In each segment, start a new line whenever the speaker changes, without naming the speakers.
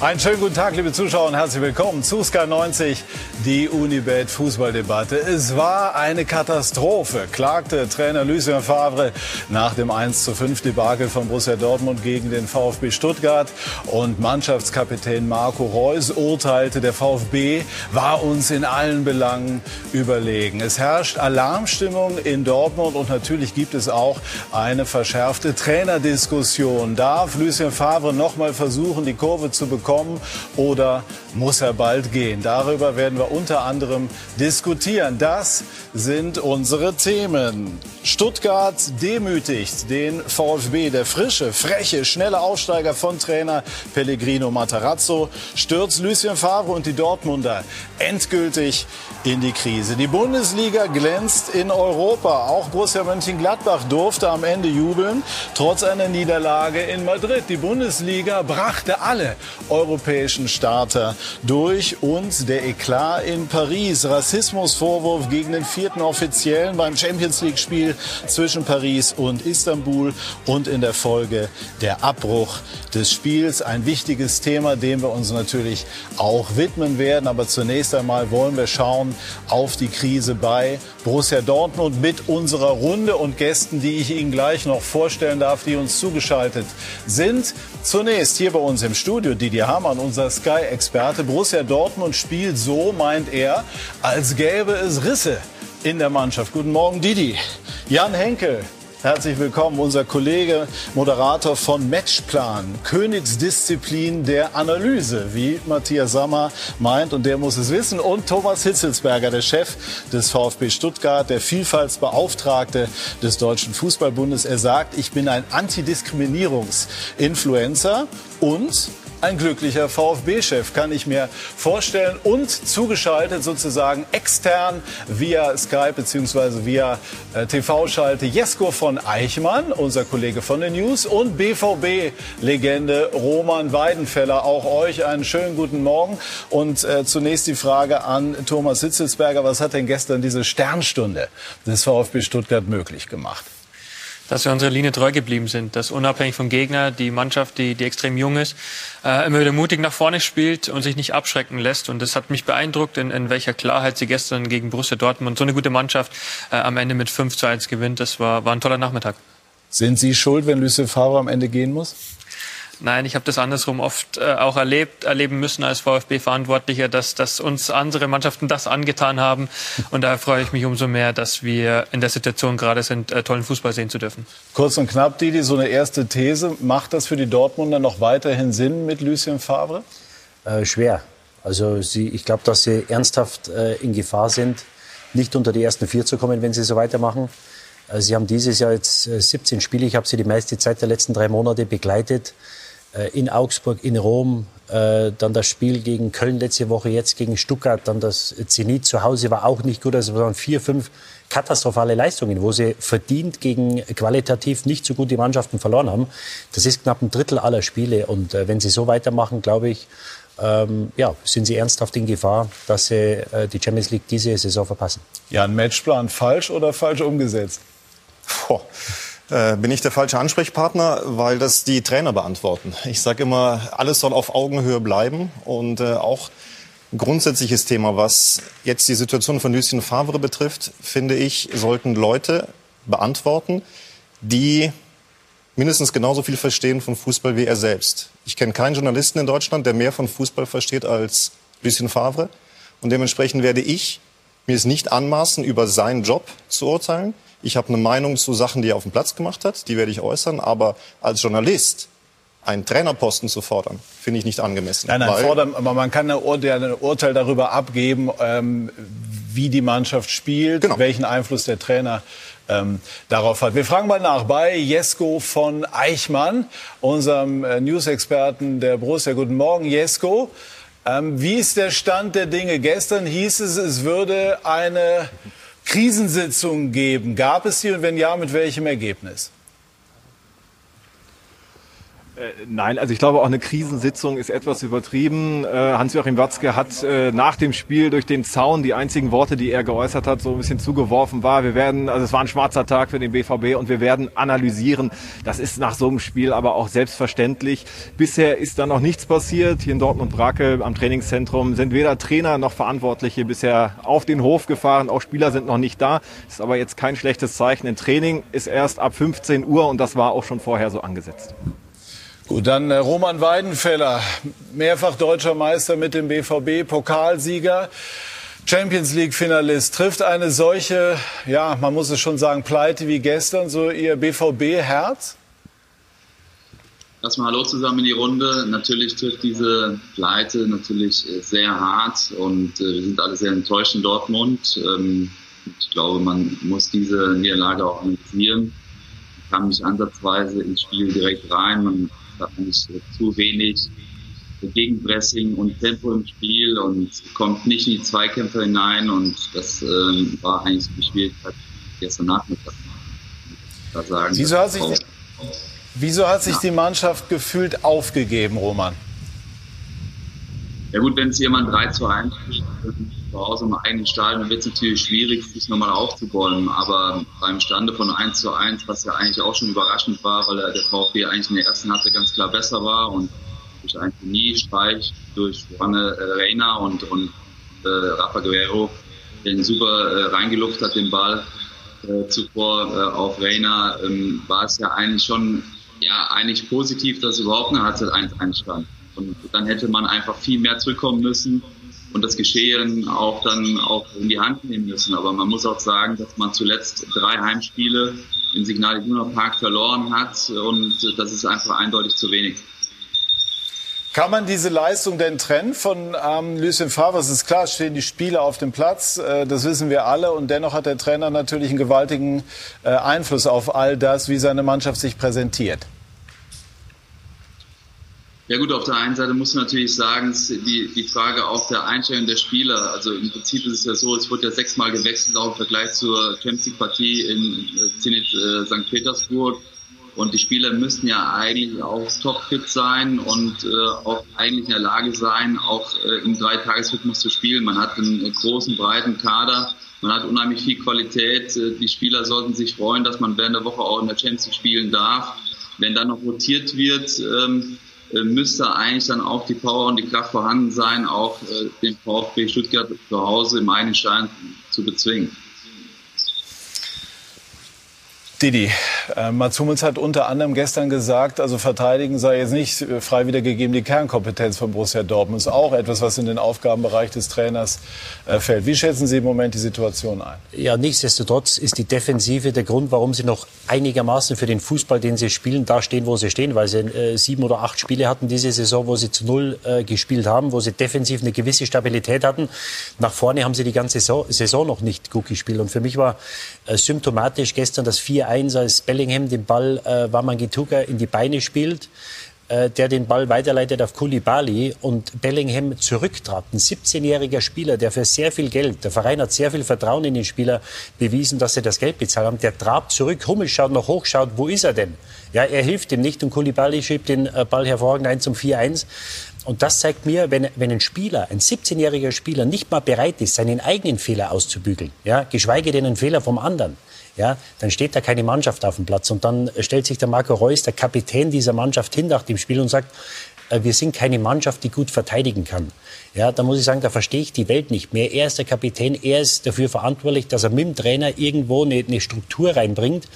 Einen schönen guten Tag, liebe Zuschauer, und herzlich willkommen zu Sky 90, die Unibet Fußballdebatte. Es war eine Katastrophe, klagte Trainer Lucien Favre nach dem 1 zu 5 Debakel von Borussia Dortmund gegen den VfB Stuttgart. Und Mannschaftskapitän Marco Reus urteilte, der VfB war uns in allen Belangen überlegen. Es herrscht Alarmstimmung in Dortmund und natürlich gibt es auch eine verschärfte Trainerdiskussion. Darf Lucien Favre noch mal versuchen, die Kurve zu bekommen? kommen oder muss er bald gehen? Darüber werden wir unter anderem diskutieren. Das sind unsere Themen. Stuttgart demütigt den VfB. Der frische, freche, schnelle Aufsteiger von Trainer Pellegrino Matarazzo stürzt Lucien Favre und die Dortmunder endgültig in die Krise. Die Bundesliga glänzt in Europa. Auch Borussia Mönchengladbach durfte am Ende jubeln, trotz einer Niederlage in Madrid. Die Bundesliga brachte alle europäischen Starter durch und der Eklat in Paris. Rassismusvorwurf gegen den vierten Offiziellen beim Champions League Spiel zwischen Paris und Istanbul und in der Folge der Abbruch des Spiels. Ein wichtiges Thema, dem wir uns natürlich auch widmen werden. Aber zunächst einmal wollen wir schauen auf die Krise bei Borussia Dortmund mit unserer Runde und Gästen, die ich Ihnen gleich noch vorstellen darf, die uns zugeschaltet sind. Zunächst hier bei uns im Studio Didier Hamann, unser Sky-Experte. Borussia Dortmund spielt so, meint er, als gäbe es Risse in der Mannschaft. Guten Morgen, Didi. Jan Henkel, Herzlich willkommen, unser Kollege, Moderator von Matchplan, Königsdisziplin der Analyse, wie Matthias Sammer meint, und der muss es wissen. Und Thomas Hitzelsberger, der Chef des VfB Stuttgart, der Vielfaltsbeauftragte des Deutschen Fußballbundes. Er sagt, ich bin ein Antidiskriminierungsinfluencer und ein glücklicher VfB-Chef, kann ich mir vorstellen. Und zugeschaltet sozusagen extern via Skype bzw. via äh, TV-Schalte Jesko von Eichmann, unser Kollege von den News, und BVB-Legende Roman Weidenfeller. Auch euch einen schönen guten Morgen. Und äh, zunächst die Frage an Thomas Hitzelsberger. Was hat denn gestern diese Sternstunde des VfB Stuttgart möglich gemacht?
Dass wir unserer Linie treu geblieben sind, dass unabhängig vom Gegner die Mannschaft, die, die extrem jung ist, äh, immer wieder mutig nach vorne spielt und sich nicht abschrecken lässt. Und das hat mich beeindruckt, in, in welcher Klarheit sie gestern gegen Borussia Dortmund so eine gute Mannschaft äh, am Ende mit 5 zu 1 gewinnt. Das war, war ein toller Nachmittag.
Sind Sie schuld, wenn Lucien Favre am Ende gehen muss?
Nein, ich habe das andersrum oft äh, auch erlebt, erleben müssen als VfB-Verantwortlicher, dass, dass uns andere Mannschaften das angetan haben. Und daher freue ich mich umso mehr, dass wir in der Situation gerade sind, äh, tollen Fußball sehen zu dürfen.
Kurz und knapp, Didi, so eine erste These. Macht das für die Dortmunder noch weiterhin Sinn mit Lucien Favre?
Äh, schwer. Also sie, ich glaube, dass sie ernsthaft äh, in Gefahr sind, nicht unter die ersten vier zu kommen, wenn sie so weitermachen. Äh, sie haben dieses Jahr jetzt 17 äh, Spiele. Ich habe sie die meiste Zeit der letzten drei Monate begleitet. Äh, in Augsburg, in Rom, äh, dann das Spiel gegen Köln letzte Woche, jetzt gegen Stuttgart, dann das Zenit zu Hause war auch nicht gut. Also waren vier, fünf katastrophale Leistungen, wo sie verdient gegen qualitativ nicht so gute Mannschaften verloren haben. Das ist knapp ein Drittel aller Spiele. Und äh, wenn sie so weitermachen, glaube ich, ähm, ja, sind sie ernsthaft in Gefahr, dass sie äh, die Champions League diese Saison verpassen.
Ja, ein Matchplan falsch oder falsch umgesetzt?
Boah. Äh, bin ich der falsche Ansprechpartner, weil das die Trainer beantworten. Ich sage immer, alles soll auf Augenhöhe bleiben und äh, auch ein grundsätzliches Thema, was jetzt die Situation von Lucien Favre betrifft, finde ich, sollten Leute beantworten, die mindestens genauso viel verstehen von Fußball wie er selbst. Ich kenne keinen Journalisten in Deutschland, der mehr von Fußball versteht als Lucien Favre. Und dementsprechend werde ich mir es nicht anmaßen, über seinen Job zu urteilen. Ich habe eine Meinung zu Sachen, die er auf dem Platz gemacht hat, die werde ich äußern. Aber als Journalist einen Trainerposten zu fordern, finde ich nicht angemessen.
Nein, nein, fordern, aber man kann ein Urteil, darüber abgeben, ähm, wie die Mannschaft spielt, genau. welchen Einfluss der Trainer ähm, darauf hat. Wir fragen mal nach bei Jesko von Eichmann, unserem äh, News-Experten der Borussia. Guten Morgen, Jesko. Ähm, wie ist der Stand der Dinge? Gestern hieß es, es würde eine Krisensitzungen geben. Gab es sie und wenn ja, mit welchem Ergebnis?
Äh, nein, also ich glaube auch eine Krisensitzung ist etwas übertrieben. Äh, Hans-Joachim Watzke hat äh, nach dem Spiel durch den Zaun die einzigen Worte, die er geäußert hat, so ein bisschen zugeworfen war. Wir werden, also es war ein schwarzer Tag für den BVB und wir werden analysieren. Das ist nach so einem Spiel aber auch selbstverständlich. Bisher ist da noch nichts passiert. Hier in Dortmund-Brake am Trainingszentrum sind weder Trainer noch Verantwortliche bisher auf den Hof gefahren. Auch Spieler sind noch nicht da. Ist aber jetzt kein schlechtes Zeichen. Ein Training ist erst ab 15 Uhr und das war auch schon vorher so angesetzt.
Gut, dann äh, Roman Weidenfeller, mehrfach deutscher Meister mit dem BVB, Pokalsieger. Champions League Finalist trifft eine solche, ja, man muss es schon sagen, Pleite wie gestern, so ihr BVB Herz?
Erstmal Hallo zusammen in die Runde. Natürlich trifft diese Pleite natürlich sehr hart und äh, wir sind alle sehr enttäuscht in Dortmund. Ähm, ich glaube, man muss diese Niederlage auch analysieren. Kam nicht ansatzweise ins Spiel direkt rein. Man hat eigentlich zu wenig Gegenpressing und Tempo im Spiel und kommt nicht in die Zweikämpfe hinein und das ähm, war eigentlich die Schwierigkeit gestern Nachmittag.
Da sagen, wieso, hat sich, wieso hat sich ja. die Mannschaft gefühlt aufgegeben, Roman?
Ja gut, wenn es jemand 3 zu 1 spielt, zu Hause im eigenen Stadion wird es natürlich schwierig, sich nochmal aufzubäumen. Aber beim Stande von 1 zu 1, was ja eigentlich auch schon überraschend war, weil der VfB eigentlich in der ersten Halbzeit ganz klar besser war und durch einen Genie-Streich durch Juane äh, Reina und, und äh, Rafa Guerrero den super äh, reingeluft hat, den Ball äh, zuvor äh, auf Reina, ähm, war es ja eigentlich schon ja eigentlich positiv, dass überhaupt eine Halbzeit 1-1 stand. Und dann hätte man einfach viel mehr zurückkommen müssen und das Geschehen auch dann auch in die Hand nehmen müssen. Aber man muss auch sagen, dass man zuletzt drei Heimspiele im Signal Iduna Park verloren hat und das ist einfach eindeutig zu wenig.
Kann man diese Leistung denn trennen von ähm, Lucien Favre? Es ist klar, stehen die Spieler auf dem Platz, äh, das wissen wir alle. Und dennoch hat der Trainer natürlich einen gewaltigen äh, Einfluss auf all das, wie seine Mannschaft sich präsentiert.
Ja gut, auf der einen Seite muss man natürlich sagen, die, die Frage auch der Einstellung der Spieler. Also im Prinzip ist es ja so, es wurde ja sechsmal gewechselt, auch im Vergleich zur Champions League-Partie in äh, Zenit äh, St. Petersburg. Und die Spieler müssten ja eigentlich auch topfit sein und äh, auch eigentlich in der Lage sein, auch äh, im Dreitagesrhythmus zu spielen. Man hat einen großen, breiten Kader, man hat unheimlich viel Qualität. Äh, die Spieler sollten sich freuen, dass man während der Woche auch in der Champions League spielen darf. Wenn dann noch rotiert wird, ähm, äh, müsste eigentlich dann auch die Power und die Kraft vorhanden sein, auch äh, den VfB Stuttgart zu Hause im eigenen Stein zu bezwingen.
Didi, äh, Mats Hummels hat unter anderem gestern gesagt, also verteidigen sei jetzt nicht äh, frei wiedergegeben die Kernkompetenz von Borussia Dortmund. Ist auch etwas, was in den Aufgabenbereich des Trainers äh, fällt. Wie schätzen Sie im Moment die Situation ein?
Ja, nichtsdestotrotz ist die Defensive der Grund, warum sie noch einigermaßen für den Fußball, den sie spielen, da stehen, wo sie stehen, weil sie äh, sieben oder acht Spiele hatten diese Saison, wo sie zu null äh, gespielt haben, wo sie defensiv eine gewisse Stabilität hatten. Nach vorne haben sie die ganze Saison, noch nicht gut gespielt. Und für mich war äh, symptomatisch gestern das 4-1, als Bellingham den Ball äh, Wamangituka in die Beine spielt, äh, der den Ball weiterleitet auf Kulibali und Bellingham zurücktrat. Ein 17-jähriger Spieler, der für sehr viel Geld, der Verein hat sehr viel Vertrauen in den Spieler bewiesen, dass sie das Geld bezahlt haben, der trabt zurück, Hummel schaut noch hoch, schaut, wo ist er denn? Ja, er hilft ihm nicht und Kulibali schiebt den äh, Ball hervorragend ein zum 4-1. Und das zeigt mir, wenn, wenn ein Spieler, ein 17-jähriger Spieler nicht mal bereit ist, seinen eigenen Fehler auszubügeln, ja, geschweige denn einen Fehler vom anderen, ja, dann steht da keine Mannschaft auf dem Platz. Und dann stellt sich der Marco Reus, der Kapitän dieser Mannschaft, hin nach dem Spiel und sagt, äh, wir sind keine Mannschaft, die gut verteidigen kann. Ja, da muss ich sagen, da verstehe ich die Welt nicht mehr. Er ist der Kapitän, er ist dafür verantwortlich, dass er mit dem Trainer irgendwo eine, eine Struktur reinbringt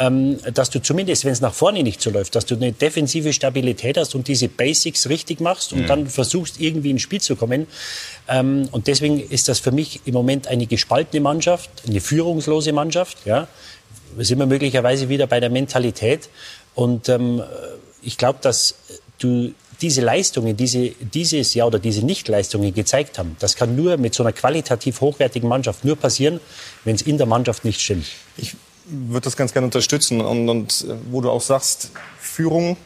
dass du zumindest, wenn es nach vorne nicht so läuft, dass du eine defensive Stabilität hast und diese Basics richtig machst und mhm. dann versuchst, irgendwie ins Spiel zu kommen. Ähm, und deswegen ist das für mich im Moment eine gespaltene Mannschaft, eine führungslose Mannschaft. Ja, da sind wir möglicherweise wieder bei der Mentalität. Und ähm, ich glaube, dass du diese Leistungen, diese, dieses Jahr oder diese Nichtleistungen gezeigt haben, das kann nur mit so einer qualitativ hochwertigen Mannschaft nur passieren, wenn es in der Mannschaft nicht stimmt.
Ich würde das ganz gerne unterstützen. Und, und äh, wo du auch sagst, Führung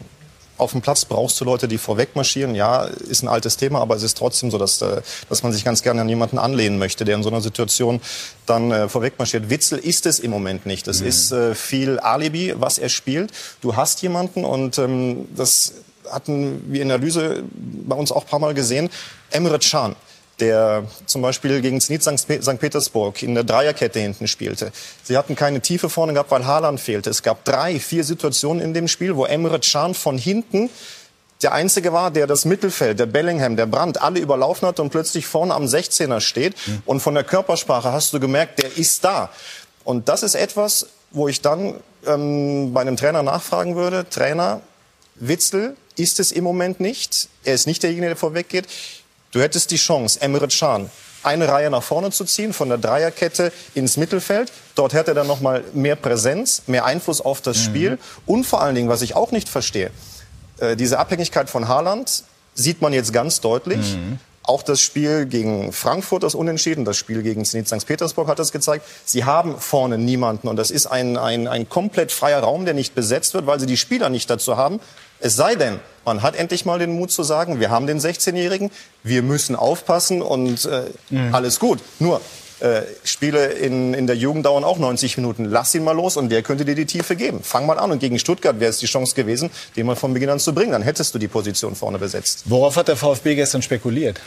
auf dem Platz brauchst du Leute, die vorweg marschieren. Ja, ist ein altes Thema, aber es ist trotzdem so, dass, äh, dass man sich ganz gerne an jemanden anlehnen möchte, der in so einer Situation dann äh, vorweg marschiert. Witzel ist es im Moment nicht. Es mhm. ist äh, viel Alibi, was er spielt. Du hast jemanden und ähm, das hatten wir in der Analyse bei uns auch ein paar Mal gesehen. Emre Can der zum Beispiel gegen Zenit St. Petersburg in der Dreierkette hinten spielte. Sie hatten keine Tiefe vorne gehabt, weil Haaland fehlte. Es gab drei, vier Situationen in dem Spiel, wo Emre Can von hinten der Einzige war, der das Mittelfeld, der Bellingham, der Brandt, alle überlaufen hat und plötzlich vorne am 16er steht. Mhm. Und von der Körpersprache hast du gemerkt, der ist da. Und das ist etwas, wo ich dann ähm, bei einem Trainer nachfragen würde, Trainer, Witzel ist es im Moment nicht. Er ist nicht derjenige, der vorweggeht. Du hättest die Chance, Emre Can eine Reihe nach vorne zu ziehen, von der Dreierkette ins Mittelfeld. Dort hätte er dann noch mal mehr Präsenz, mehr Einfluss auf das mhm. Spiel. Und vor allen Dingen, was ich auch nicht verstehe, äh, diese Abhängigkeit von Haaland sieht man jetzt ganz deutlich. Mhm. Auch das Spiel gegen Frankfurt, das Unentschieden, das Spiel gegen Zenit St. Petersburg hat das gezeigt. Sie haben vorne niemanden und das ist ein, ein, ein komplett freier Raum, der nicht besetzt wird, weil sie die Spieler nicht dazu haben, es sei denn, man hat endlich mal den Mut zu sagen, wir haben den 16-Jährigen, wir müssen aufpassen und äh, mhm. alles gut. Nur, äh, Spiele in, in der Jugend dauern auch 90 Minuten. Lass ihn mal los und der könnte dir die Tiefe geben. Fang mal an. Und gegen Stuttgart wäre es die Chance gewesen, den mal von Beginn an zu bringen. Dann hättest du die Position vorne besetzt.
Worauf hat der VfB gestern spekuliert?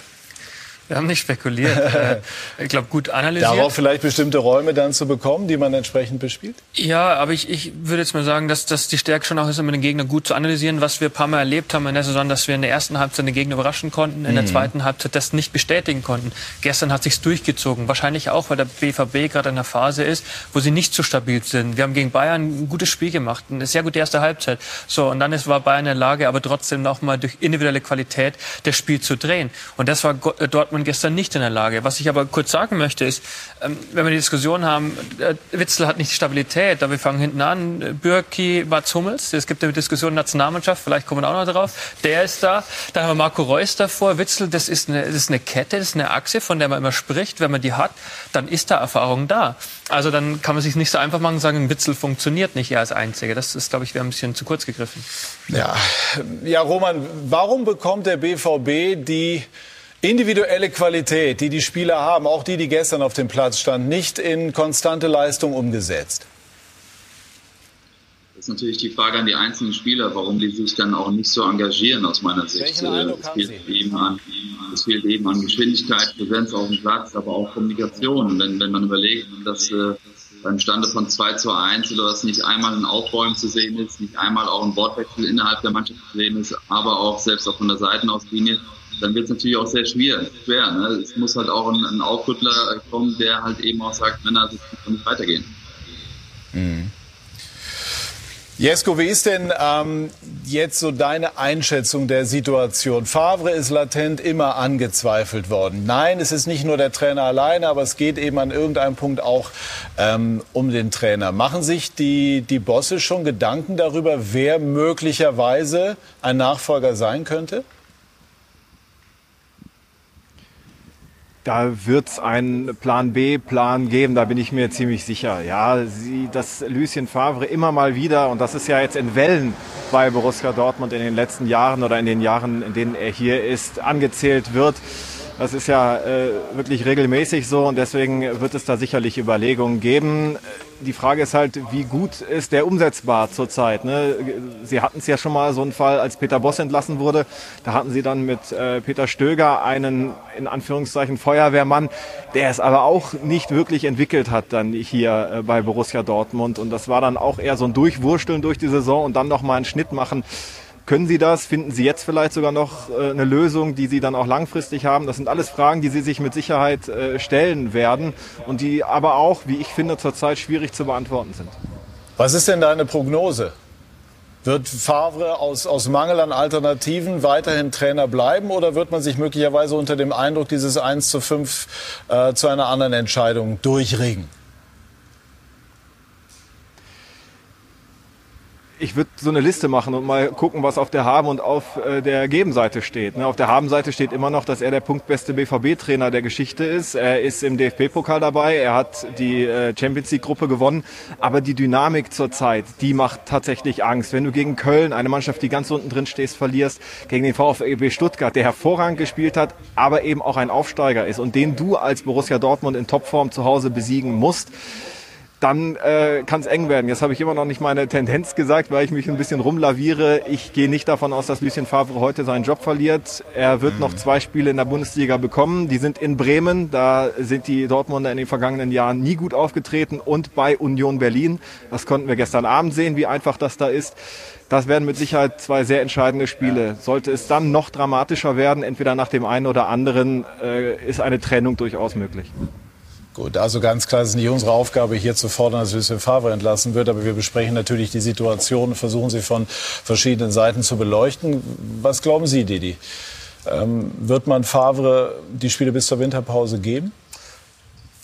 Wir haben nicht spekuliert. Äh, ich glaube, gut analysiert.
Darauf vielleicht bestimmte Räume dann zu bekommen, die man entsprechend bespielt?
Ja, aber ich, ich würde jetzt mal sagen, dass, dass die Stärke schon auch ist, immer den Gegner gut zu analysieren. Was wir ein paar Mal erlebt haben in der Saison, dass wir in der ersten Halbzeit den Gegner überraschen konnten, in mhm. der zweiten Halbzeit das nicht bestätigen konnten. Gestern hat sich's durchgezogen. Wahrscheinlich auch, weil der BVB gerade in einer Phase ist, wo sie nicht so stabil sind. Wir haben gegen Bayern ein gutes Spiel gemacht, eine sehr gute erste Halbzeit. So, und dann ist, war Bayern in der Lage, aber trotzdem noch mal durch individuelle Qualität das Spiel zu drehen. Und das war Dortmund gestern nicht in der Lage. Was ich aber kurz sagen möchte ist, ähm, wenn wir die Diskussion haben, äh, Witzel hat nicht die Stabilität, aber wir fangen hinten an, Bürki, Mats Hummels, es gibt eine Diskussion Nationalmannschaft, vielleicht kommen wir auch noch drauf, der ist da, dann haben wir Marco Reus davor, Witzel, das ist, eine, das ist eine Kette, das ist eine Achse, von der man immer spricht, wenn man die hat, dann ist da Erfahrung da. Also dann kann man sich nicht so einfach machen und sagen, Witzel funktioniert nicht er als Einziger. Das ist, glaube ich, wäre ein bisschen zu kurz gegriffen.
Ja, ja Roman, warum bekommt der BVB die individuelle Qualität, die die Spieler haben, auch die, die gestern auf dem Platz standen, nicht in konstante Leistung umgesetzt?
Das ist natürlich die Frage an die einzelnen Spieler, warum die sich dann auch nicht so engagieren aus meiner Sicht. Es, fehlt eben an, es fehlt eben an Geschwindigkeit, Präsenz auf dem Platz, aber auch Kommunikation. Wenn, wenn man überlegt, dass äh, beim Stande von 2 zu 1 oder dass nicht einmal ein Aufbäumen zu sehen ist, nicht einmal auch ein Wortwechsel innerhalb der Mannschaft zu sehen ist, aber auch selbst auch von der Seitenauslinie, dann wird es natürlich auch sehr schwer. schwer ne? Es muss halt auch ein, ein Aufrüttler kommen, der halt eben auch sagt, Männer, das kann nicht weitergehen.
Mhm. Jesko, wie ist denn ähm, jetzt so deine Einschätzung der Situation? Favre ist latent immer angezweifelt worden. Nein, es ist nicht nur der Trainer alleine, aber es geht eben an irgendeinem Punkt auch ähm, um den Trainer. Machen sich die, die Bosse schon Gedanken darüber, wer möglicherweise ein Nachfolger sein könnte?
Da wird es einen Plan B, Plan geben, da bin ich mir ziemlich sicher. Ja, sie, das Lucien Favre immer mal wieder, und das ist ja jetzt in Wellen bei Borussia Dortmund in den letzten Jahren oder in den Jahren, in denen er hier ist, angezählt wird. Das ist ja äh, wirklich regelmäßig so und deswegen wird es da sicherlich Überlegungen geben. Die Frage ist halt, wie gut ist der umsetzbar zurzeit? Ne? Sie hatten es ja schon mal so einen Fall, als Peter Boss entlassen wurde. Da hatten Sie dann mit äh, Peter Stöger einen, in Anführungszeichen, Feuerwehrmann, der es aber auch nicht wirklich entwickelt hat dann hier äh, bei Borussia Dortmund. Und das war dann auch eher so ein Durchwursteln durch die Saison und dann nochmal einen Schnitt machen. Können Sie das? Finden Sie jetzt vielleicht sogar noch äh, eine Lösung, die Sie dann auch langfristig haben? Das sind alles Fragen, die Sie sich mit Sicherheit äh, stellen werden und die aber auch, wie ich finde, zurzeit schwierig zu beantworten sind.
Was ist denn deine Prognose? Wird Favre aus, aus Mangel an Alternativen weiterhin Trainer bleiben oder wird man sich möglicherweise unter dem Eindruck dieses 1 zu 5 äh, zu einer anderen Entscheidung durchringen?
Ich würde so eine Liste machen und mal gucken, was auf der Haben- und auf äh, der Gebenseite steht. Ne? Auf der Habenseite steht immer noch, dass er der punktbeste BVB-Trainer der Geschichte ist. Er ist im DFB-Pokal dabei, er hat die äh, Champions League-Gruppe gewonnen. Aber die Dynamik zurzeit, die macht tatsächlich Angst. Wenn du gegen Köln, eine Mannschaft, die ganz unten drin stehst, verlierst, gegen den VfB Stuttgart, der hervorragend gespielt hat, aber eben auch ein Aufsteiger ist und den du als Borussia Dortmund in Topform zu Hause besiegen musst, dann äh, kann es eng werden. Jetzt habe ich immer noch nicht meine Tendenz gesagt, weil ich mich ein bisschen rumlaviere. Ich gehe nicht davon aus, dass Lucien Favre heute seinen Job verliert. Er wird mhm. noch zwei Spiele in der Bundesliga bekommen. Die sind in Bremen. Da sind die Dortmunder in den vergangenen Jahren nie gut aufgetreten und bei Union Berlin. Das konnten wir gestern Abend sehen, wie einfach das da ist. Das werden mit Sicherheit zwei sehr entscheidende Spiele. Sollte es dann noch dramatischer werden, entweder nach dem einen oder anderen, äh, ist eine Trennung durchaus möglich.
Gut, also ganz klar ist nicht unsere Aufgabe, hier zu fordern, dass Lucien Favre entlassen wird, aber wir besprechen natürlich die Situation, versuchen sie von verschiedenen Seiten zu beleuchten. Was glauben Sie, Didi? Ähm, wird man Favre die Spiele bis zur Winterpause geben?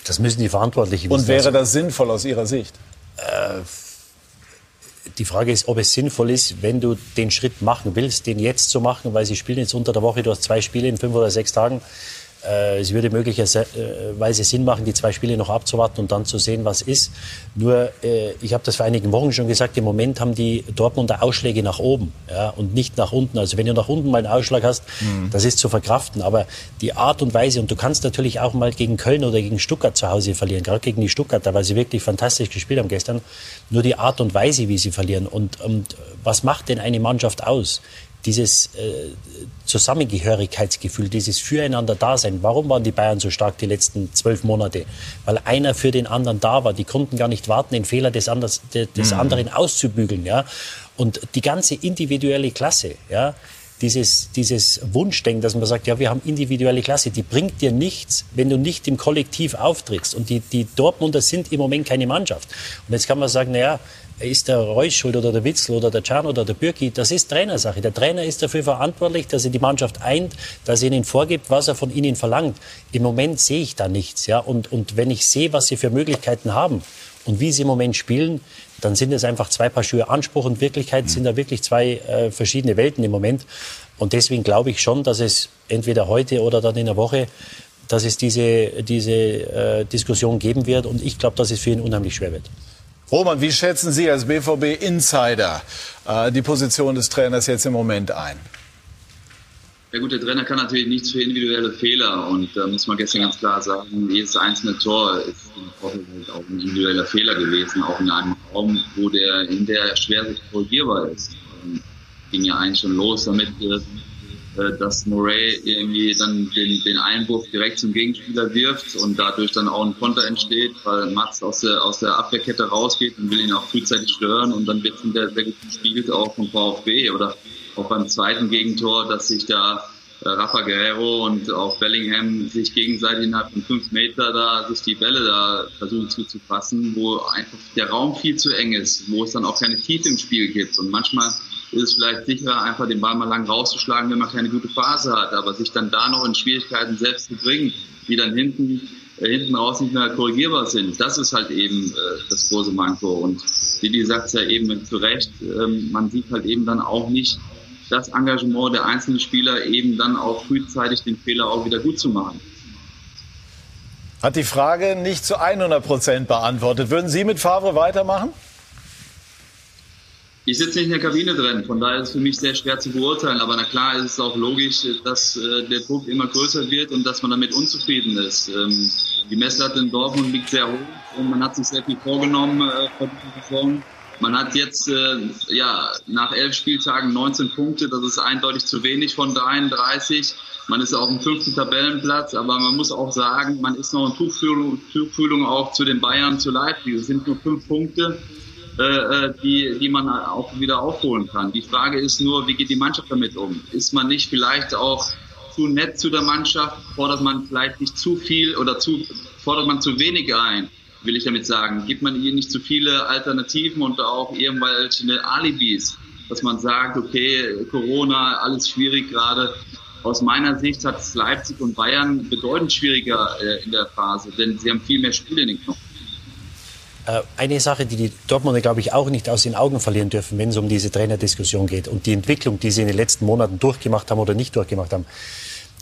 Das müssen die Verantwortlichen wissen.
Und wäre das sinnvoll aus Ihrer Sicht?
Äh, die Frage ist, ob es sinnvoll ist, wenn du den Schritt machen willst, den jetzt zu machen, weil sie spielen jetzt unter der Woche, du hast zwei Spiele in fünf oder sechs Tagen es würde möglicherweise Sinn machen, die zwei Spiele noch abzuwarten und dann zu sehen, was ist. Nur, äh, ich habe das vor einigen Wochen schon gesagt, im Moment haben die Dortmunder Ausschläge nach oben ja, und nicht nach unten. Also wenn du nach unten mal einen Ausschlag hast, mhm. das ist zu verkraften. Aber die Art und Weise, und du kannst natürlich auch mal gegen Köln oder gegen Stuttgart zu Hause verlieren, gerade gegen die Stuttgarter, weil sie wirklich fantastisch gespielt haben gestern. Nur die Art und Weise, wie sie verlieren. Und, und was macht denn eine Mannschaft aus? Dieses äh, Zusammengehörigkeitsgefühl, dieses Füreinander-Dasein. Warum waren die Bayern so stark die letzten zwölf Monate? Weil einer für den anderen da war. Die konnten gar nicht warten, den Fehler des, anders, des mhm. anderen auszubügeln. Ja? Und die ganze individuelle Klasse, ja, dieses, dieses Wunschdenken, dass man sagt, ja, wir haben individuelle Klasse, die bringt dir nichts, wenn du nicht im Kollektiv auftrittst. Und die, die Dortmunder sind im Moment keine Mannschaft. Und jetzt kann man sagen, naja, ist der Reus schuld oder der Witzel oder der Can oder der Bürki, das ist Trainersache. Der Trainer ist dafür verantwortlich, dass er die Mannschaft eint, dass er ihnen vorgibt, was er von ihnen verlangt. Im Moment sehe ich da nichts. Ja? Und, und wenn ich sehe, was sie für Möglichkeiten haben und wie sie im Moment spielen, dann sind es einfach zwei Paar Schuhe. Anspruch und Wirklichkeit sind da wirklich zwei äh, verschiedene Welten im Moment. Und deswegen glaube ich schon, dass es entweder heute oder dann in der Woche dass es diese, diese äh, Diskussion geben wird. Und ich glaube, dass es für ihn unheimlich schwer wird.
Roman, wie schätzen Sie als BVB-Insider äh, die Position des Trainers jetzt im Moment ein?
Ja gut, der Trainer kann natürlich nichts für individuelle Fehler und da muss man gestern ganz klar sagen, jedes einzelne Tor ist im Vorfeld auch ein individueller Fehler gewesen, auch in einem Raum, wo der in der schwer korrigierbar ist. Ähm, ging ja eigentlich schon los damit, äh, äh, dass Murray irgendwie dann den, den Einwurf direkt zum Gegenspieler wirft und dadurch dann auch ein Konter entsteht, weil Mats aus der, aus der Abwehrkette rausgeht und will ihn auch frühzeitig stören und dann wird hinter sehr gut gespielt, auch vom VfB oder auch beim zweiten Gegentor, dass sich da äh, Rafa Guerrero und auch Bellingham sich gegenseitig innerhalb von fünf Meter da sich die Bälle da versuchen zuzufassen, wo einfach der Raum viel zu eng ist, wo es dann auch keine Tiefe im Spiel gibt und manchmal ist es vielleicht sicherer, einfach den Ball mal lang rauszuschlagen, wenn man keine gute Phase hat. Aber sich dann da noch in Schwierigkeiten selbst zu bringen, die dann hinten, äh, hinten raus nicht mehr korrigierbar sind, das ist halt eben äh, das große Manko. Und Didi sagt es ja eben zu Recht, ähm, man sieht halt eben dann auch nicht das Engagement der einzelnen Spieler, eben dann auch frühzeitig den Fehler auch wieder gut zu machen.
Hat die Frage nicht zu 100 Prozent beantwortet. Würden Sie mit Favre weitermachen?
Ich sitze nicht in der Kabine drin, von daher ist es für mich sehr schwer zu beurteilen. Aber na klar ist es auch logisch, dass äh, der Druck immer größer wird und dass man damit unzufrieden ist. Ähm, die Messlatte in Dortmund liegt sehr hoch und man hat sich sehr viel vorgenommen äh, vor dieser Saison. Man hat jetzt äh, ja nach elf Spieltagen 19 Punkte, das ist eindeutig zu wenig von 33. Man ist auf dem fünften Tabellenplatz, aber man muss auch sagen, man ist noch in Tuchfühlung, Tuchfühlung auch zu den Bayern zu Leipzig. Es sind nur fünf Punkte. Äh, äh, die, die man auch wieder aufholen kann. Die Frage ist nur, wie geht die Mannschaft damit um? Ist man nicht vielleicht auch zu nett zu der Mannschaft? Fordert man vielleicht nicht zu viel oder zu, fordert man zu wenig ein? Will ich damit sagen? Gibt man ihr nicht zu viele Alternativen und auch irgendwelche Alibis? Dass man sagt, okay, Corona, alles schwierig gerade. Aus meiner Sicht hat es Leipzig und Bayern bedeutend schwieriger äh, in der Phase, denn sie haben viel mehr Spiele in den Knochen.
Äh, eine Sache, die die Dortmunder, glaube ich, auch nicht aus den Augen verlieren dürfen, wenn es um diese Trainerdiskussion geht und die Entwicklung, die sie in den letzten Monaten durchgemacht haben oder nicht durchgemacht haben.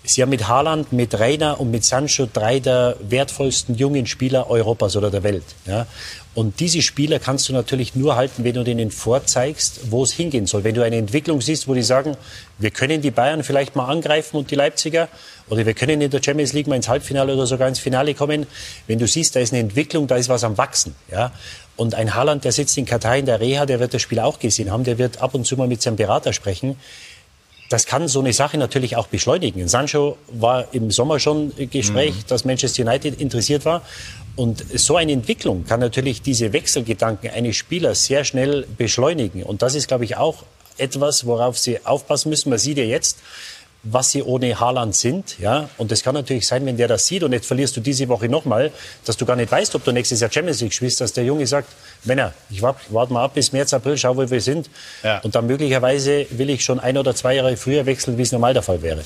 Sie haben mit Haaland, mit Reiner und mit Sancho drei der wertvollsten jungen Spieler Europas oder der Welt. Ja? Und diese Spieler kannst du natürlich nur halten, wenn du denen vorzeigst, wo es hingehen soll. Wenn du eine Entwicklung siehst, wo die sagen, wir können die Bayern vielleicht mal angreifen und die Leipziger, oder wir können in der Champions League mal ins Halbfinale oder sogar ins Finale kommen. Wenn du siehst, da ist eine Entwicklung, da ist was am Wachsen. Ja? Und ein Haaland, der sitzt in Katar in der Reha, der wird das Spiel auch gesehen haben, der wird ab und zu mal mit seinem Berater sprechen das kann so eine Sache natürlich auch beschleunigen. Sancho war im Sommer schon Gespräch, mhm. dass Manchester United interessiert war. Und so eine Entwicklung kann natürlich diese Wechselgedanken eines Spielers sehr schnell beschleunigen. Und das ist, glaube ich, auch etwas, worauf Sie aufpassen müssen. Man sieht ja jetzt, was sie ohne Haaland sind. Ja? Und es kann natürlich sein, wenn der das sieht und jetzt verlierst du diese Woche nochmal, dass du gar nicht weißt, ob du nächstes Jahr Champions League spielst, dass der Junge sagt, Männer, ich warte wart mal ab bis März, April, schau, wo wir sind. Ja. Und dann möglicherweise will ich schon ein oder zwei Jahre früher wechseln, wie es normal der Fall wäre.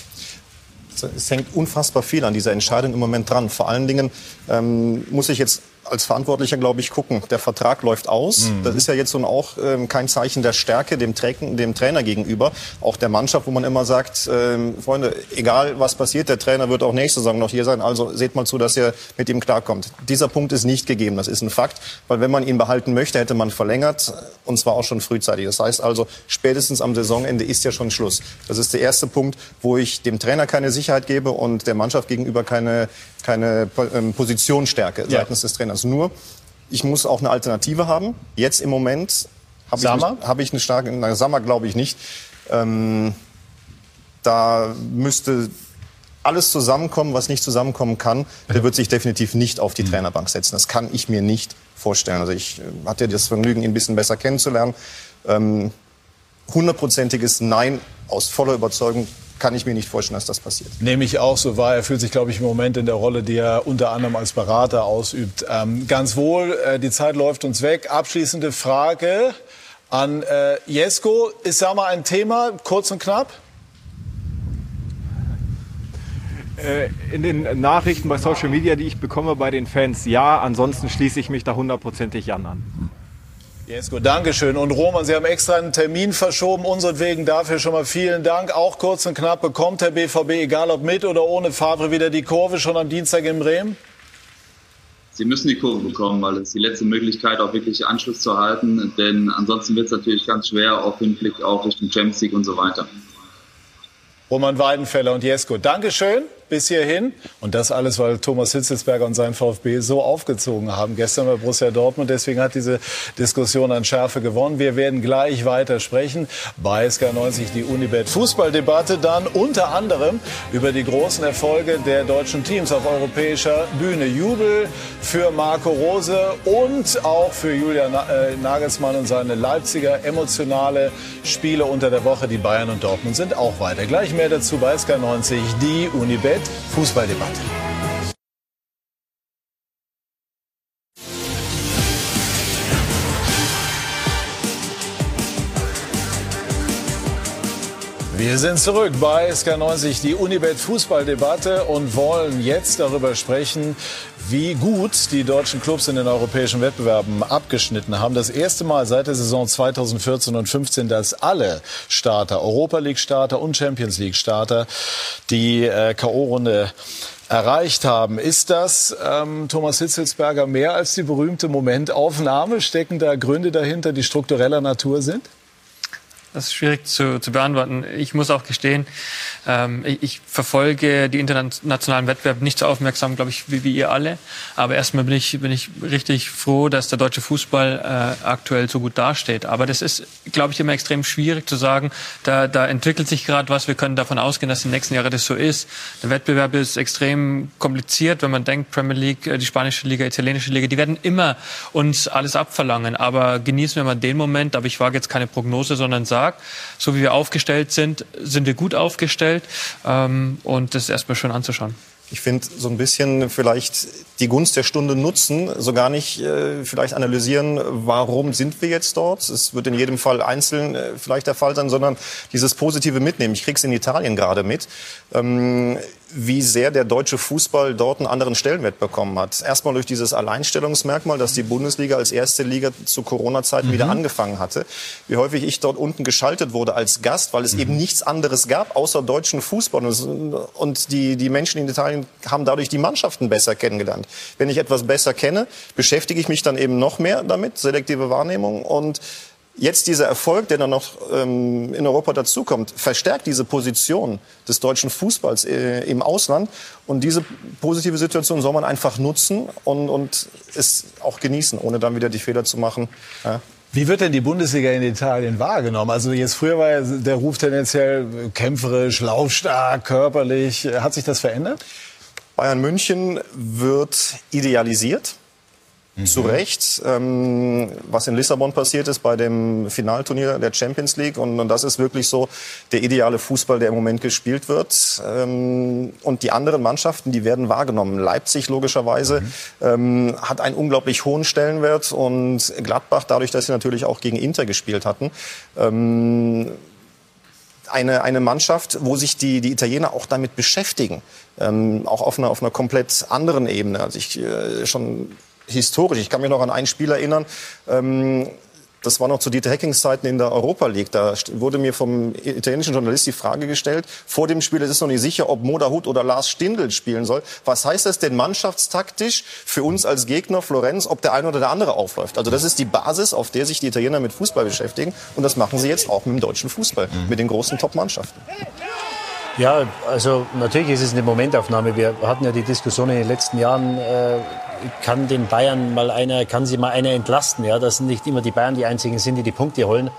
Es hängt unfassbar viel an dieser Entscheidung im Moment dran. Vor allen Dingen ähm, muss ich jetzt als Verantwortlicher, glaube ich, gucken. Der Vertrag läuft aus. Mhm. Das ist ja jetzt so auch ähm, kein Zeichen der Stärke dem, Tra dem Trainer gegenüber, auch der Mannschaft, wo man immer sagt, ähm, Freunde, egal was passiert, der Trainer wird auch nächste Saison noch hier sein. Also seht mal zu, dass ihr mit ihm klarkommt. Dieser Punkt ist nicht gegeben. Das ist ein Fakt, weil wenn man ihn behalten möchte, hätte man verlängert und zwar auch schon frühzeitig. Das heißt also, spätestens am Saisonende ist ja schon Schluss. Das ist der erste Punkt, wo ich dem Trainer keine Sicherheit gebe und der Mannschaft gegenüber keine keine ähm, Positionsstärke seitens des Trainers. Nur, ich muss auch eine Alternative haben. Jetzt im Moment habe ich, hab ich eine starke, na, Sammer glaube ich nicht. Ähm, da müsste alles zusammenkommen, was nicht zusammenkommen kann. Der wird sich definitiv nicht auf die mhm. Trainerbank setzen. Das kann ich mir nicht vorstellen. Also ich äh, hatte das Vergnügen, ihn ein bisschen besser kennenzulernen. Ähm, hundertprozentiges Nein aus voller Überzeugung kann ich mir nicht vorstellen, dass das passiert.
Nehme ich auch so wahr. Er fühlt sich, glaube ich, im Moment in der Rolle, die er unter anderem als Berater ausübt, ähm, ganz wohl. Äh, die Zeit läuft uns weg. Abschließende Frage an äh, Jesko. Ist da mal ein Thema, kurz und knapp?
Äh, in den Nachrichten bei Social Media, die ich bekomme bei den Fans, ja. Ansonsten schließe ich mich da hundertprozentig Jan an.
Jesko, Dankeschön. Und Roman, Sie haben extra einen Termin verschoben. Unseretwegen dafür schon mal vielen Dank. Auch kurz und knapp, bekommt der BVB, egal ob mit oder ohne Favre, wieder die Kurve schon am Dienstag in Bremen?
Sie müssen die Kurve bekommen, weil es die letzte Möglichkeit, auch wirklich Anschluss zu halten. Denn ansonsten wird es natürlich ganz schwer, auch im Blick auf Richtung Champions League und so weiter.
Roman Weidenfeller und Jesko, Dankeschön bis hierhin. Und das alles, weil Thomas Hitzelsberger und sein VfB so aufgezogen haben gestern bei Borussia Dortmund. Deswegen hat diese Diskussion an Schärfe gewonnen. Wir werden gleich weiter sprechen bei SK90 die Unibet Fußballdebatte. Dann unter anderem über die großen Erfolge der deutschen Teams auf europäischer Bühne. Jubel für Marco Rose und auch für Julian äh, Nagelsmann und seine Leipziger emotionale Spiele unter der Woche. Die Bayern und Dortmund sind auch weiter. Gleich mehr dazu bei SK90 die Unibet. Fußballdebatte. Wir sind zurück bei SK90, die Unibet Fußballdebatte und wollen jetzt darüber sprechen, wie gut die deutschen Clubs in den europäischen Wettbewerben abgeschnitten haben. Das erste Mal seit der Saison 2014 und 15, dass alle Starter, Europa League Starter und Champions League Starter, die äh, K.O.-Runde erreicht haben. Ist das, ähm, Thomas Hitzelsberger, mehr als die berühmte Momentaufnahme? Stecken da Gründe dahinter, die struktureller Natur sind?
Das ist schwierig zu, zu beantworten. Ich muss auch gestehen, ähm, ich, ich, verfolge die internationalen Wettbewerbe nicht so aufmerksam, glaube ich, wie, wie, ihr alle. Aber erstmal bin ich, bin ich richtig froh, dass der deutsche Fußball äh, aktuell so gut dasteht. Aber das ist, glaube ich, immer extrem schwierig zu sagen. Da, da entwickelt sich gerade was. Wir können davon ausgehen, dass die nächsten Jahre das so ist. Der Wettbewerb ist extrem kompliziert, wenn man denkt, Premier League, äh, die spanische Liga, italienische Liga, die werden immer uns alles abverlangen. Aber genießen wir mal den Moment. Aber ich wage jetzt keine Prognose, sondern sage, Tag. So wie wir aufgestellt sind, sind wir gut aufgestellt ähm, und das ist erstmal schön anzuschauen.
Ich finde so ein bisschen vielleicht die Gunst der Stunde nutzen, so gar nicht äh, vielleicht analysieren, warum sind wir jetzt dort. Es wird in jedem Fall einzeln äh, vielleicht der Fall sein, sondern dieses positive Mitnehmen. Ich krieg's in Italien gerade mit. Ähm, wie sehr der deutsche Fußball dort einen anderen Stellenwert bekommen hat. Erstmal durch dieses Alleinstellungsmerkmal, dass die Bundesliga als erste Liga zu Corona-Zeiten mhm. wieder angefangen hatte. Wie häufig ich dort unten geschaltet wurde als Gast, weil es mhm. eben nichts anderes gab außer deutschen Fußball. Und die, die Menschen in Italien haben dadurch die Mannschaften besser kennengelernt. Wenn ich etwas besser kenne, beschäftige ich mich dann eben noch mehr damit, selektive Wahrnehmung und Jetzt dieser Erfolg, der dann noch ähm, in Europa dazukommt, verstärkt diese Position des deutschen Fußballs äh, im Ausland. Und diese positive Situation soll man einfach nutzen und, und es auch genießen, ohne dann wieder die Fehler zu machen. Ja.
Wie wird denn die Bundesliga in Italien wahrgenommen? Also jetzt früher war ja der Ruf tendenziell kämpferisch, laufstark, körperlich. Hat sich das verändert?
Bayern München wird idealisiert. Mhm. Zu Recht, ähm, was in Lissabon passiert ist bei dem Finalturnier der Champions League. Und, und, das ist wirklich so der ideale Fußball, der im Moment gespielt wird. Ähm, und die anderen Mannschaften, die werden wahrgenommen. Leipzig logischerweise mhm. ähm, hat einen unglaublich hohen Stellenwert. Und Gladbach, dadurch, dass sie natürlich auch gegen Inter gespielt hatten, ähm, eine, eine Mannschaft, wo sich die, die Italiener auch damit beschäftigen. Ähm, auch auf einer, auf einer komplett anderen Ebene. Also ich äh, schon historisch. Ich kann mich noch an ein Spiel erinnern. Ähm, das war noch zu Dieter Hackings Zeiten in der Europa League. Da wurde mir vom italienischen Journalist die Frage gestellt, vor dem Spiel, es ist noch nicht sicher, ob Moda Hut oder Lars Stindl spielen soll. Was heißt das denn mannschaftstaktisch für uns als Gegner Florenz, ob der eine oder der andere aufläuft? Also das ist die Basis, auf der sich die Italiener mit Fußball beschäftigen. Und das machen sie jetzt auch mit dem deutschen Fußball, mhm. mit den großen Top-Mannschaften.
Ja, also natürlich ist es eine Momentaufnahme. Wir hatten ja die Diskussion in den letzten Jahren, äh, kann den Bayern mal einer, kann sie mal einer entlasten, ja, dass nicht immer die Bayern die einzigen sind, die die Punkte holen.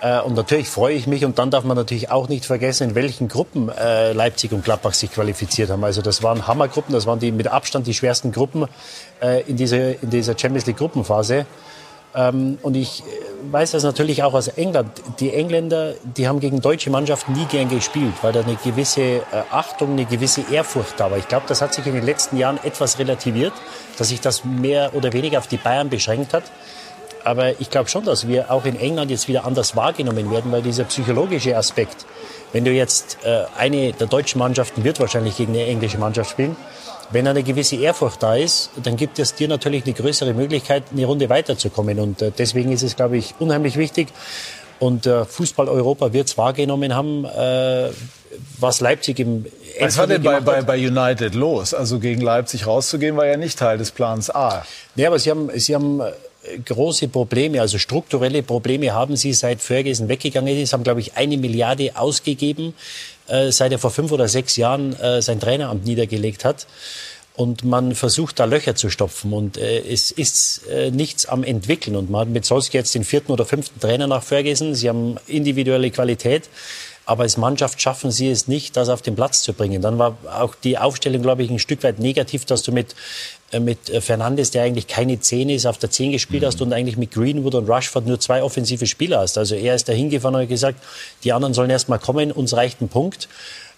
Äh, und natürlich freue ich mich und dann darf man natürlich auch nicht vergessen, in welchen Gruppen äh, Leipzig und Gladbach sich qualifiziert haben. Also das waren Hammergruppen, das waren die mit Abstand die schwersten Gruppen äh, in, dieser, in dieser Champions League Gruppenphase. Ähm, und ich weiß das natürlich auch aus England. Die Engländer, die haben gegen deutsche Mannschaften nie gern gespielt, weil da eine gewisse äh, Achtung, eine gewisse Ehrfurcht da war. Ich glaube, das hat sich in den letzten Jahren etwas relativiert, dass sich das mehr oder weniger auf die Bayern beschränkt hat. Aber ich glaube schon, dass wir auch in England jetzt wieder anders wahrgenommen werden, weil dieser psychologische Aspekt, wenn du jetzt äh, eine der deutschen Mannschaften wird wahrscheinlich gegen eine englische Mannschaft spielen, wenn eine gewisse Ehrfurcht da ist, dann gibt es dir natürlich eine größere Möglichkeit, eine Runde weiterzukommen. Und äh, deswegen ist es, glaube ich, unheimlich wichtig. Und äh, Fußball Europa wird es wahrgenommen haben, äh, was Leipzig im
Was war denn bei, bei, bei United los? Also gegen Leipzig rauszugehen, war ja nicht Teil des Plans A.
Ja, aber sie haben, sie haben große Probleme, also strukturelle Probleme haben sie seit Ferguson weggegangen ist, haben, glaube ich, eine Milliarde ausgegeben äh, seit er vor fünf oder sechs Jahren äh, sein Traineramt niedergelegt hat. Und man versucht da Löcher zu stopfen und äh, es ist äh, nichts am entwickeln. Und man hat mit Solskjaer jetzt den vierten oder fünften Trainer nach Ferguson. Sie haben individuelle Qualität aber als Mannschaft schaffen sie es nicht, das auf den Platz zu bringen. Dann war auch die Aufstellung, glaube ich, ein Stück weit negativ, dass du mit mit äh, Fernandes, der eigentlich keine Zehn ist, auf der Zehn gespielt mhm. hast und eigentlich mit Greenwood und Rushford nur zwei offensive Spieler hast. Also er ist da hingefahren und hat gesagt, die anderen sollen erst mal kommen, uns reicht ein Punkt.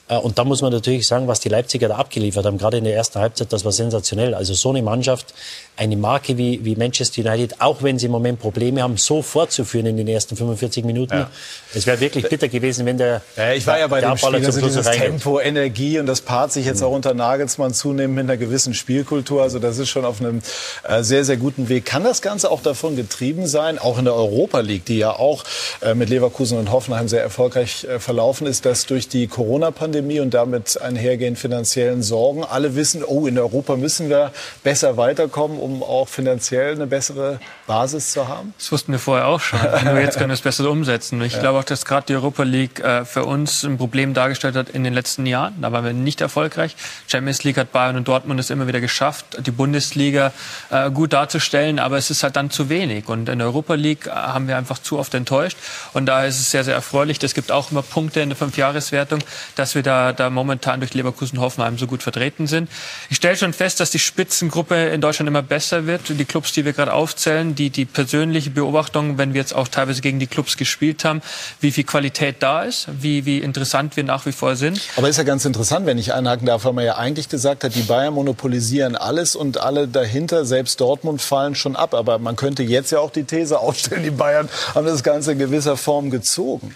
Äh, und da muss man natürlich sagen, was die Leipziger da abgeliefert haben, gerade in der ersten Halbzeit, das war sensationell. Also so eine Mannschaft, eine Marke wie, wie Manchester United, auch wenn sie im Moment Probleme haben, so fortzuführen in den ersten 45 Minuten. Ja. Es wäre wirklich bitter gewesen, wenn der
ja, Ich war ja bei dem Spiel, also dieses Tempo, Energie und das paart sich jetzt mhm. auch unter Nagelsmann zunehmend mit einer gewissen Spielkultur. Also das ist schon auf einem äh, sehr, sehr guten Weg. Kann das Ganze auch davon getrieben sein, auch in der Europa League, die ja auch äh, mit Leverkusen und Hoffenheim sehr erfolgreich äh, verlaufen ist, dass durch die Corona-Pandemie und damit einhergehend finanziellen Sorgen alle wissen, oh, in Europa müssen wir besser weiterkommen, um auch finanziell eine bessere Basis zu haben?
Das wussten wir vorher auch schon. Nur jetzt können wir es besser umsetzen. Ich ja. glaube auch, dass gerade die Europa League äh, für uns ein Problem dargestellt hat in den letzten Jahren. Da waren wir nicht erfolgreich. Champions League hat Bayern und Dortmund es immer wieder geschafft, die Bundesliga äh, gut darzustellen, aber es ist halt dann zu wenig. Und in der Europa League äh, haben wir einfach zu oft enttäuscht. Und daher ist es sehr, sehr erfreulich. Es gibt auch immer Punkte in der Fünfjahreswertung, dass wir da, da momentan durch Leverkusen Hoffenheim so gut vertreten sind. Ich stelle schon fest, dass die Spitzengruppe in Deutschland immer besser wird. Die Clubs, die wir gerade aufzählen, die, die persönliche Beobachtung, wenn wir jetzt auch teilweise gegen die Clubs gespielt haben, wie viel Qualität da ist, wie, wie interessant wir nach wie vor sind.
Aber ist ja ganz interessant, wenn ich einhaken darf, weil man ja eigentlich gesagt hat, die Bayern monopolisieren alles und alle dahinter, selbst Dortmund, fallen schon ab. Aber man könnte jetzt ja auch die These aufstellen, die Bayern haben das Ganze in gewisser Form gezogen.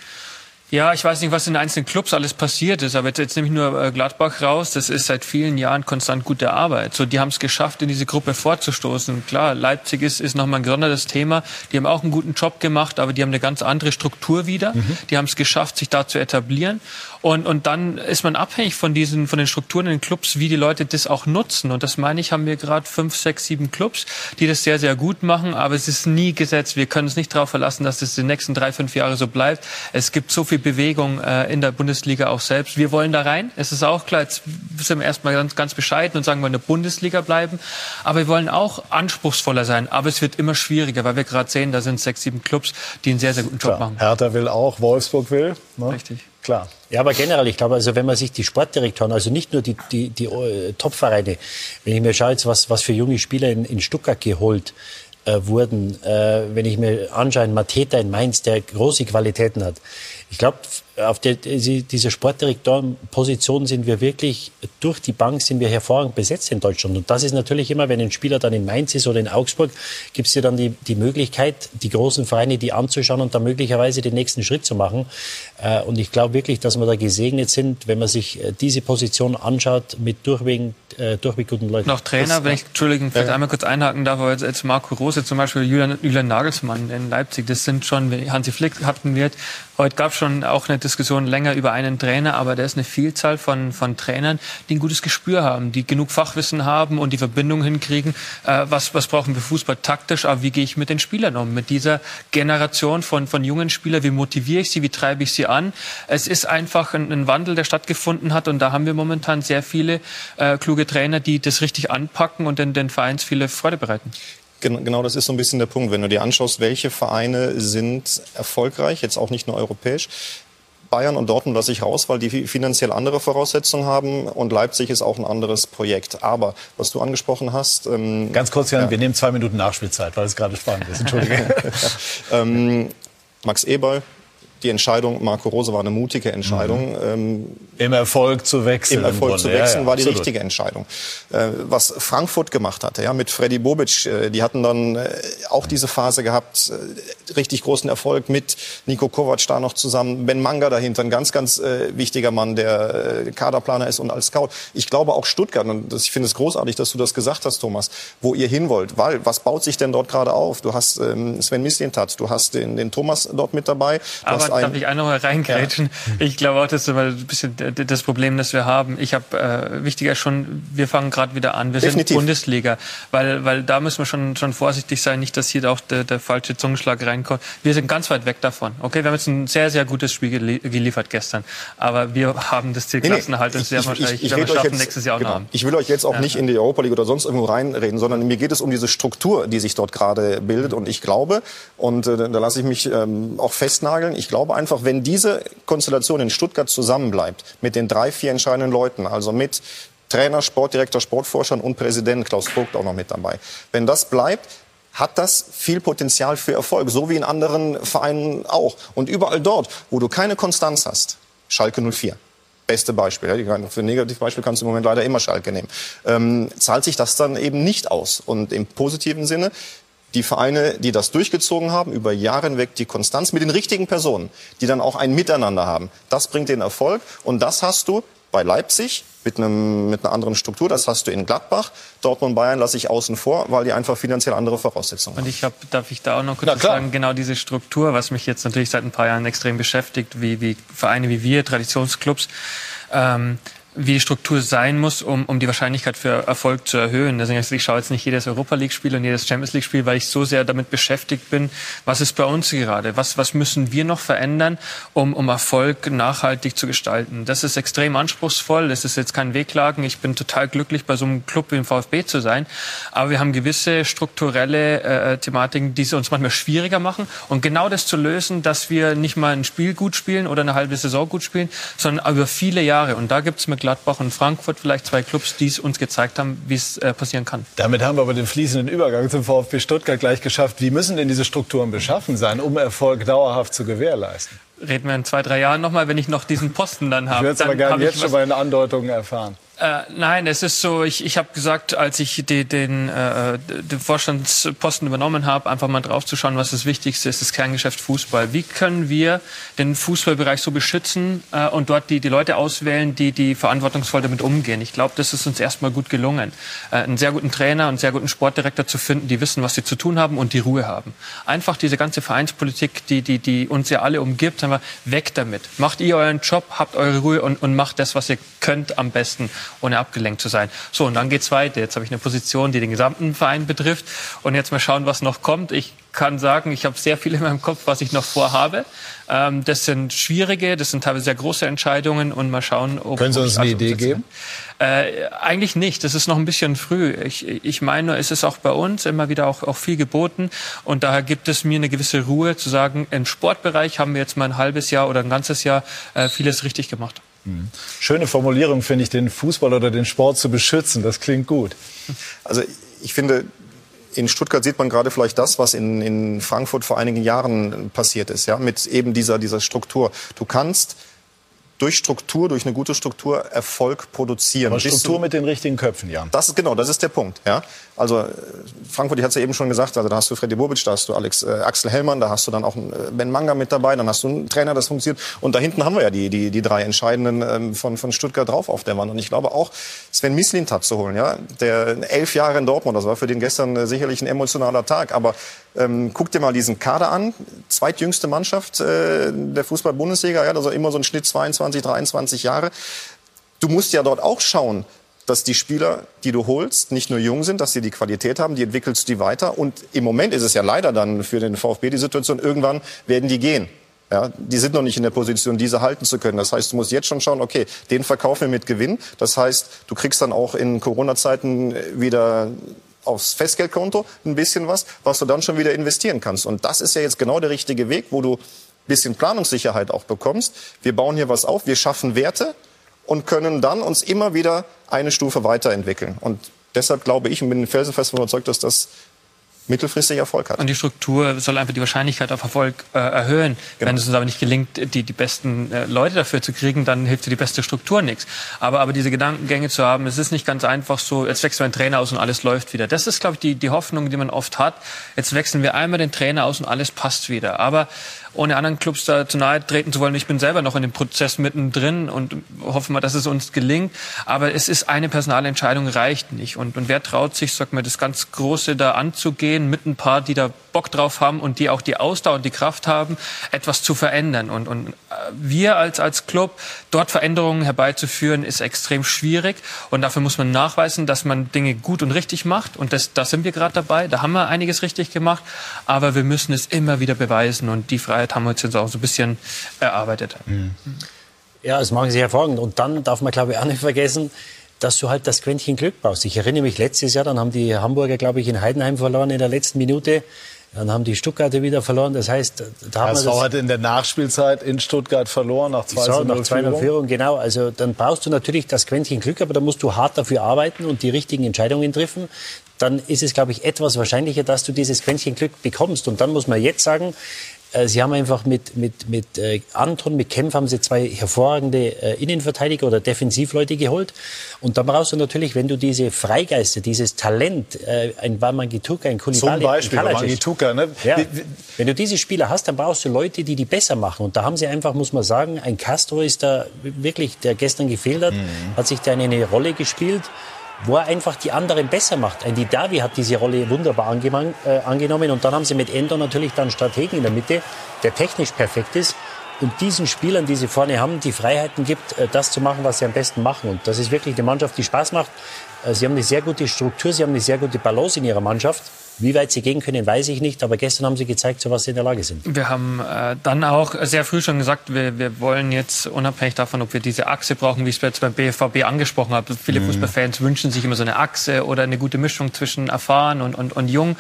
Ja, ich weiß nicht, was in einzelnen Clubs alles passiert ist, aber jetzt, jetzt nehme ich nur äh, Gladbach raus. Das ist seit vielen Jahren konstant gute Arbeit. So, die haben es geschafft, in diese Gruppe vorzustoßen. Klar, Leipzig ist, ist nochmal ein gesondertes Thema. Die haben auch einen guten Job gemacht, aber die haben eine ganz andere Struktur wieder. Mhm. Die haben es geschafft, sich da zu etablieren. Und, und dann ist man abhängig von diesen, von den Strukturen in den Clubs, wie die Leute das auch nutzen. Und das meine ich, haben wir gerade fünf, sechs, sieben Clubs, die das sehr, sehr gut machen. Aber es ist nie gesetzt. Wir können uns nicht darauf verlassen, dass es die nächsten drei, fünf Jahre so bleibt. Es gibt so viel Bewegung äh, in der Bundesliga auch selbst. Wir wollen da rein. Es ist auch klar, jetzt sind wir erstmal ganz, ganz bescheiden und sagen, wir in der Bundesliga bleiben. Aber wir wollen auch anspruchsvoller sein. Aber es wird immer schwieriger, weil wir gerade sehen, da sind sechs, sieben Clubs, die einen sehr, sehr guten Job
klar.
machen.
Hertha will auch, Wolfsburg will.
Ne? Richtig.
Klar.
Ja, aber generell, ich glaube, also wenn man sich die Sportdirektoren, also nicht nur die, die, die uh, Top-Vereine, wenn ich mir schaue jetzt, was, was für junge Spieler in, in Stuttgart geholt äh, wurden, äh, wenn ich mir anschaue, Mateta in Mainz, der große Qualitäten hat. Ich glaube, auf der, diese Sportdirektorenposition sind wir wirklich, durch die Bank sind wir hervorragend besetzt in Deutschland. Und das ist natürlich immer, wenn ein Spieler dann in Mainz ist oder in Augsburg, gibt es ja dann die, die Möglichkeit, die großen Vereine die anzuschauen und dann möglicherweise den nächsten Schritt zu machen. Äh, und ich glaube wirklich, dass wir da gesegnet sind, wenn man sich äh, diese Position anschaut mit durchweg, äh, durchweg guten Leuten.
Noch Trainer, das, wenn ich, Entschuldigung, vielleicht ja. einmal kurz einhaken darf, aber jetzt, jetzt Marco Rose zum Beispiel, Julian, Julian Nagelsmann in Leipzig, das sind schon, Hansi Flick hatten wir, heute gab es schon auch eine Diskussion länger über einen Trainer, aber da ist eine Vielzahl von, von Trainern, die ein gutes Gespür haben, die genug Fachwissen haben und die Verbindung hinkriegen. Äh, was, was brauchen wir Fußball taktisch, aber wie gehe ich mit den Spielern um? Mit dieser Generation von, von jungen Spielern, wie motiviere ich sie, wie treibe ich sie an? Es ist einfach ein, ein Wandel, der stattgefunden hat und da haben wir momentan sehr viele äh, kluge Trainer, die das richtig anpacken und den, den Vereins viele Freude bereiten.
Genau, das ist so ein bisschen der Punkt. Wenn du dir anschaust, welche Vereine sind erfolgreich, jetzt auch nicht nur europäisch, Bayern und Dortmund lasse ich raus, weil die finanziell andere Voraussetzungen haben und Leipzig ist auch ein anderes Projekt. Aber was du angesprochen hast.
Ähm, Ganz kurz, Jan, ja. wir nehmen zwei Minuten Nachspielzeit, weil es gerade spannend ist. Entschuldige.
ähm, Max Eberl, die Entscheidung, Marco Rose war eine mutige Entscheidung. Mhm.
Ähm, Im Erfolg zu wechseln.
Im Erfolg im zu wechseln ja, war die absolut. richtige Entscheidung. Äh, was Frankfurt gemacht hatte, ja, mit Freddy Bobic, äh, die hatten dann äh, auch diese Phase gehabt, äh, richtig großen Erfolg mit Nico Kovac da noch zusammen, Ben Manga dahinter, ein ganz, ganz äh, wichtiger Mann, der äh, Kaderplaner ist und als Scout. Ich glaube auch Stuttgart, und das, ich finde es großartig, dass du das gesagt hast, Thomas, wo ihr hin wollt, weil was baut sich denn dort gerade auf? Du hast ähm, Sven Mislintat, du hast den, den Thomas dort mit dabei.
Aber ein, darf ich auch noch mal reingrätschen? Ja. Ich glaube auch, das ist immer ein bisschen das Problem, das wir haben. Ich habe äh, wichtiger schon, wir fangen gerade wieder an. Wir Definitiv. sind Bundesliga, weil weil da müssen wir schon schon vorsichtig sein, nicht, dass hier auch der, der falsche Zungenschlag reinkommt. Wir sind ganz weit weg davon. Okay, wir haben jetzt ein sehr sehr gutes Spiel geliefert gestern, aber wir haben das Ziel Klassenerhalt und sehr wahrscheinlich
ich, ich, ich schaffen jetzt, nächstes Jahr auch genau. Ich will euch jetzt auch ja. nicht in die Europa League oder sonst irgendwo reinreden, sondern mir geht es um diese Struktur, die sich dort gerade bildet und ich glaube und äh, da lasse ich mich ähm, auch festnageln. Ich glaube einfach, wenn diese Konstellation in Stuttgart zusammenbleibt, mit den drei, vier entscheidenden Leuten, also mit Trainer, Sportdirektor, Sportforschern und Präsident Klaus Vogt auch noch mit dabei. Wenn das bleibt, hat das viel Potenzial für Erfolg, so wie in anderen Vereinen auch. Und überall dort, wo du keine Konstanz hast, Schalke 04, beste Beispiel, für Negativbeispiel kannst du im Moment leider immer Schalke nehmen, ähm, zahlt sich das dann eben nicht aus. Und im positiven Sinne die Vereine, die das durchgezogen haben, über Jahre hinweg die Konstanz mit den richtigen Personen, die dann auch ein Miteinander haben. Das bringt den Erfolg. Und das hast du bei Leipzig mit, einem, mit einer anderen Struktur. Das hast du in Gladbach. Dortmund Bayern lasse ich außen vor, weil die einfach finanziell andere Voraussetzungen haben.
Und ich hab, darf ich da auch noch kurz sagen, genau diese Struktur, was mich jetzt natürlich seit ein paar Jahren extrem beschäftigt, wie, wie Vereine wie wir, Traditionsclubs, ähm, wie die Struktur sein muss, um, um die Wahrscheinlichkeit für Erfolg zu erhöhen. Deswegen, ich schaue jetzt nicht jedes Europa League-Spiel und jedes Champions League-Spiel, weil ich so sehr damit beschäftigt bin, was ist bei uns gerade? Was, was müssen wir noch verändern, um, um Erfolg nachhaltig zu gestalten? Das ist extrem anspruchsvoll. Das ist jetzt kein Wehklagen. Ich bin total glücklich, bei so einem Club wie dem VfB zu sein. Aber wir haben gewisse strukturelle äh, Thematiken, die es uns manchmal schwieriger machen. Und genau das zu lösen, dass wir nicht mal ein Spiel gut spielen oder eine halbe Saison gut spielen, sondern über viele Jahre. Und da gibt es mit Gladbach und Frankfurt vielleicht zwei Clubs, die es uns gezeigt haben, wie es äh, passieren kann.
Damit haben wir aber den fließenden Übergang zum VfB Stuttgart gleich geschafft. Wie müssen denn diese Strukturen beschaffen sein, um Erfolg dauerhaft zu gewährleisten?
Reden wir in zwei, drei Jahren nochmal, wenn ich noch diesen Posten dann habe.
Ich würde es aber gerne jetzt schon mal in Andeutungen erfahren.
Äh, nein, es ist so, ich, ich habe gesagt, als ich die, den, äh, den Vorstandsposten übernommen habe, einfach mal draufzuschauen, was das Wichtigste ist, das Kerngeschäft Fußball. Wie können wir den Fußballbereich so beschützen äh, und dort die, die Leute auswählen, die, die verantwortungsvoll damit umgehen? Ich glaube, das ist uns erstmal gut gelungen, äh, einen sehr guten Trainer und sehr guten Sportdirektor zu finden, die wissen, was sie zu tun haben und die Ruhe haben. Einfach diese ganze Vereinspolitik, die, die, die uns ja alle umgibt, sagen wir, weg damit. Macht ihr euren Job, habt eure Ruhe und, und macht das, was ihr könnt am besten ohne abgelenkt zu sein. So, und dann geht's weiter. Jetzt habe ich eine Position, die den gesamten Verein betrifft. Und jetzt mal schauen, was noch kommt. Ich kann sagen, ich habe sehr viel in meinem Kopf, was ich noch vorhabe. Ähm, das sind schwierige, das sind teilweise sehr große Entscheidungen und mal schauen,
ob Können Sie uns eine Idee geben?
Äh, eigentlich nicht. Das ist noch ein bisschen früh. Ich, ich meine, es ist auch bei uns immer wieder auch, auch viel geboten und daher gibt es mir eine gewisse Ruhe zu sagen, im Sportbereich haben wir jetzt mal ein halbes Jahr oder ein ganzes Jahr äh, vieles richtig gemacht.
Mhm. Schöne Formulierung finde ich, den Fußball oder den Sport zu beschützen. Das klingt gut.
Also ich finde, in Stuttgart sieht man gerade vielleicht das, was in, in Frankfurt vor einigen Jahren passiert ist, ja, mit eben dieser, dieser Struktur. Du kannst durch Struktur, durch eine gute Struktur Erfolg produzieren.
Aber Struktur mit den richtigen Köpfen, ja.
Das ist genau, das ist der Punkt. Ja, also äh, Frankfurt, ich hatte es ja eben schon gesagt, also da hast du Freddy Bobic, da hast du Alex äh, Axel Hellmann, da hast du dann auch äh, Ben Manga mit dabei, dann hast du einen Trainer, das funktioniert. Und da hinten haben wir ja die die die drei entscheidenden ähm, von von Stuttgart drauf auf der Wand. Und ich glaube auch Sven Mislintat zu holen, ja, der elf Jahre in Dortmund, das war für den gestern äh, sicherlich ein emotionaler Tag, aber ähm, guck dir mal diesen Kader an. Zweitjüngste Mannschaft äh, der Fußball-Bundesliga, ja, also immer so ein Schnitt 22, 23 Jahre. Du musst ja dort auch schauen, dass die Spieler, die du holst, nicht nur jung sind, dass sie die Qualität haben, die entwickelst du die weiter. Und im Moment ist es ja leider dann für den VfB die Situation, irgendwann werden die gehen. Ja, die sind noch nicht in der Position, diese halten zu können. Das heißt, du musst jetzt schon schauen, okay, den verkaufen wir mit Gewinn. Das heißt, du kriegst dann auch in Corona-Zeiten wieder aufs Festgeldkonto ein bisschen was, was du dann schon wieder investieren kannst. Und das ist ja jetzt genau der richtige Weg, wo du bisschen Planungssicherheit auch bekommst. Wir bauen hier was auf, wir schaffen Werte und können dann uns immer wieder eine Stufe weiterentwickeln. Und deshalb glaube ich und bin felsenfest überzeugt, dass das mittelfristig Erfolg hat.
Und die Struktur soll einfach die Wahrscheinlichkeit auf Erfolg äh, erhöhen. Genau. Wenn es uns aber nicht gelingt, die, die besten äh, Leute dafür zu kriegen, dann hilft dir die beste Struktur nichts. Aber, aber diese Gedankengänge zu haben, es ist nicht ganz einfach so, jetzt wechseln wir einen Trainer aus und alles läuft wieder. Das ist, glaube ich, die, die Hoffnung, die man oft hat. Jetzt wechseln wir einmal den Trainer aus und alles passt wieder. Aber ohne anderen Clubs da zu nahe treten zu wollen. Ich bin selber noch in dem Prozess mittendrin und hoffe mal, dass es uns gelingt. Aber es ist eine Personalentscheidung reicht nicht. Und, und wer traut sich, sag mal, das ganz Große da anzugehen mit ein paar, die da Bock drauf haben und die auch die Ausdauer und die Kraft haben, etwas zu verändern. Und, und äh, wir als, als Club, dort Veränderungen herbeizuführen, ist extrem schwierig. Und dafür muss man nachweisen, dass man Dinge gut und richtig macht. Und das, da sind wir gerade dabei. Da haben wir einiges richtig gemacht. Aber wir müssen es immer wieder beweisen. Und die Freiheit haben wir uns jetzt auch so ein bisschen erarbeitet. Mhm.
Ja, das machen Sie hervorragend. Und dann darf man, glaube ich, auch nicht vergessen, dass du halt das Quäntchen Glück brauchst. Ich erinnere mich letztes Jahr, dann haben die Hamburger, glaube ich, in Heidenheim verloren in der letzten Minute. Dann haben die Stuttgarter wieder verloren. Das heißt,
da haben HSV wir hat in der Nachspielzeit in Stuttgart verloren nach 2
so, nach 2 Führung. Genau, also dann brauchst du natürlich das Quäntchen Glück, aber da musst du hart dafür arbeiten und die richtigen Entscheidungen treffen. Dann ist es, glaube ich, etwas wahrscheinlicher, dass du dieses Quäntchen Glück bekommst. Und dann muss man jetzt sagen, sie haben einfach mit, mit, mit äh, Anton, mit Kempf haben sie zwei hervorragende äh, Innenverteidiger oder Defensivleute geholt. Und dann brauchst du natürlich, wenn du diese Freigeister, dieses Talent, äh, ein Wamangituka, ein Kulibali,
Zum Beispiel ein Wamangituka, ne?
Ja, wenn du diese Spieler hast, dann brauchst du Leute, die die besser machen. Und da haben sie einfach, muss man sagen, ein Castro ist da wirklich, der gestern gefehlt hat, mhm. hat sich da eine Rolle gespielt wo er einfach die anderen besser macht. Ein Didavi hat diese Rolle wunderbar äh, angenommen und dann haben sie mit Endo natürlich dann Strategen in der Mitte, der technisch perfekt ist und diesen Spielern, die sie vorne haben, die Freiheiten gibt, äh, das zu machen, was sie am besten machen. Und das ist wirklich eine Mannschaft, die Spaß macht. Äh, sie haben eine sehr gute Struktur, sie haben eine sehr gute Balance in ihrer Mannschaft. Wie weit sie gehen können, weiß ich nicht. Aber gestern haben sie gezeigt, zu was sie in der Lage sind.
Wir haben äh, dann auch sehr früh schon gesagt, wir, wir wollen jetzt unabhängig davon, ob wir diese Achse brauchen, wie ich es jetzt beim BFVB angesprochen habe. Viele mhm. Fußballfans wünschen sich immer so eine Achse oder eine gute Mischung zwischen erfahren und, und, und jung.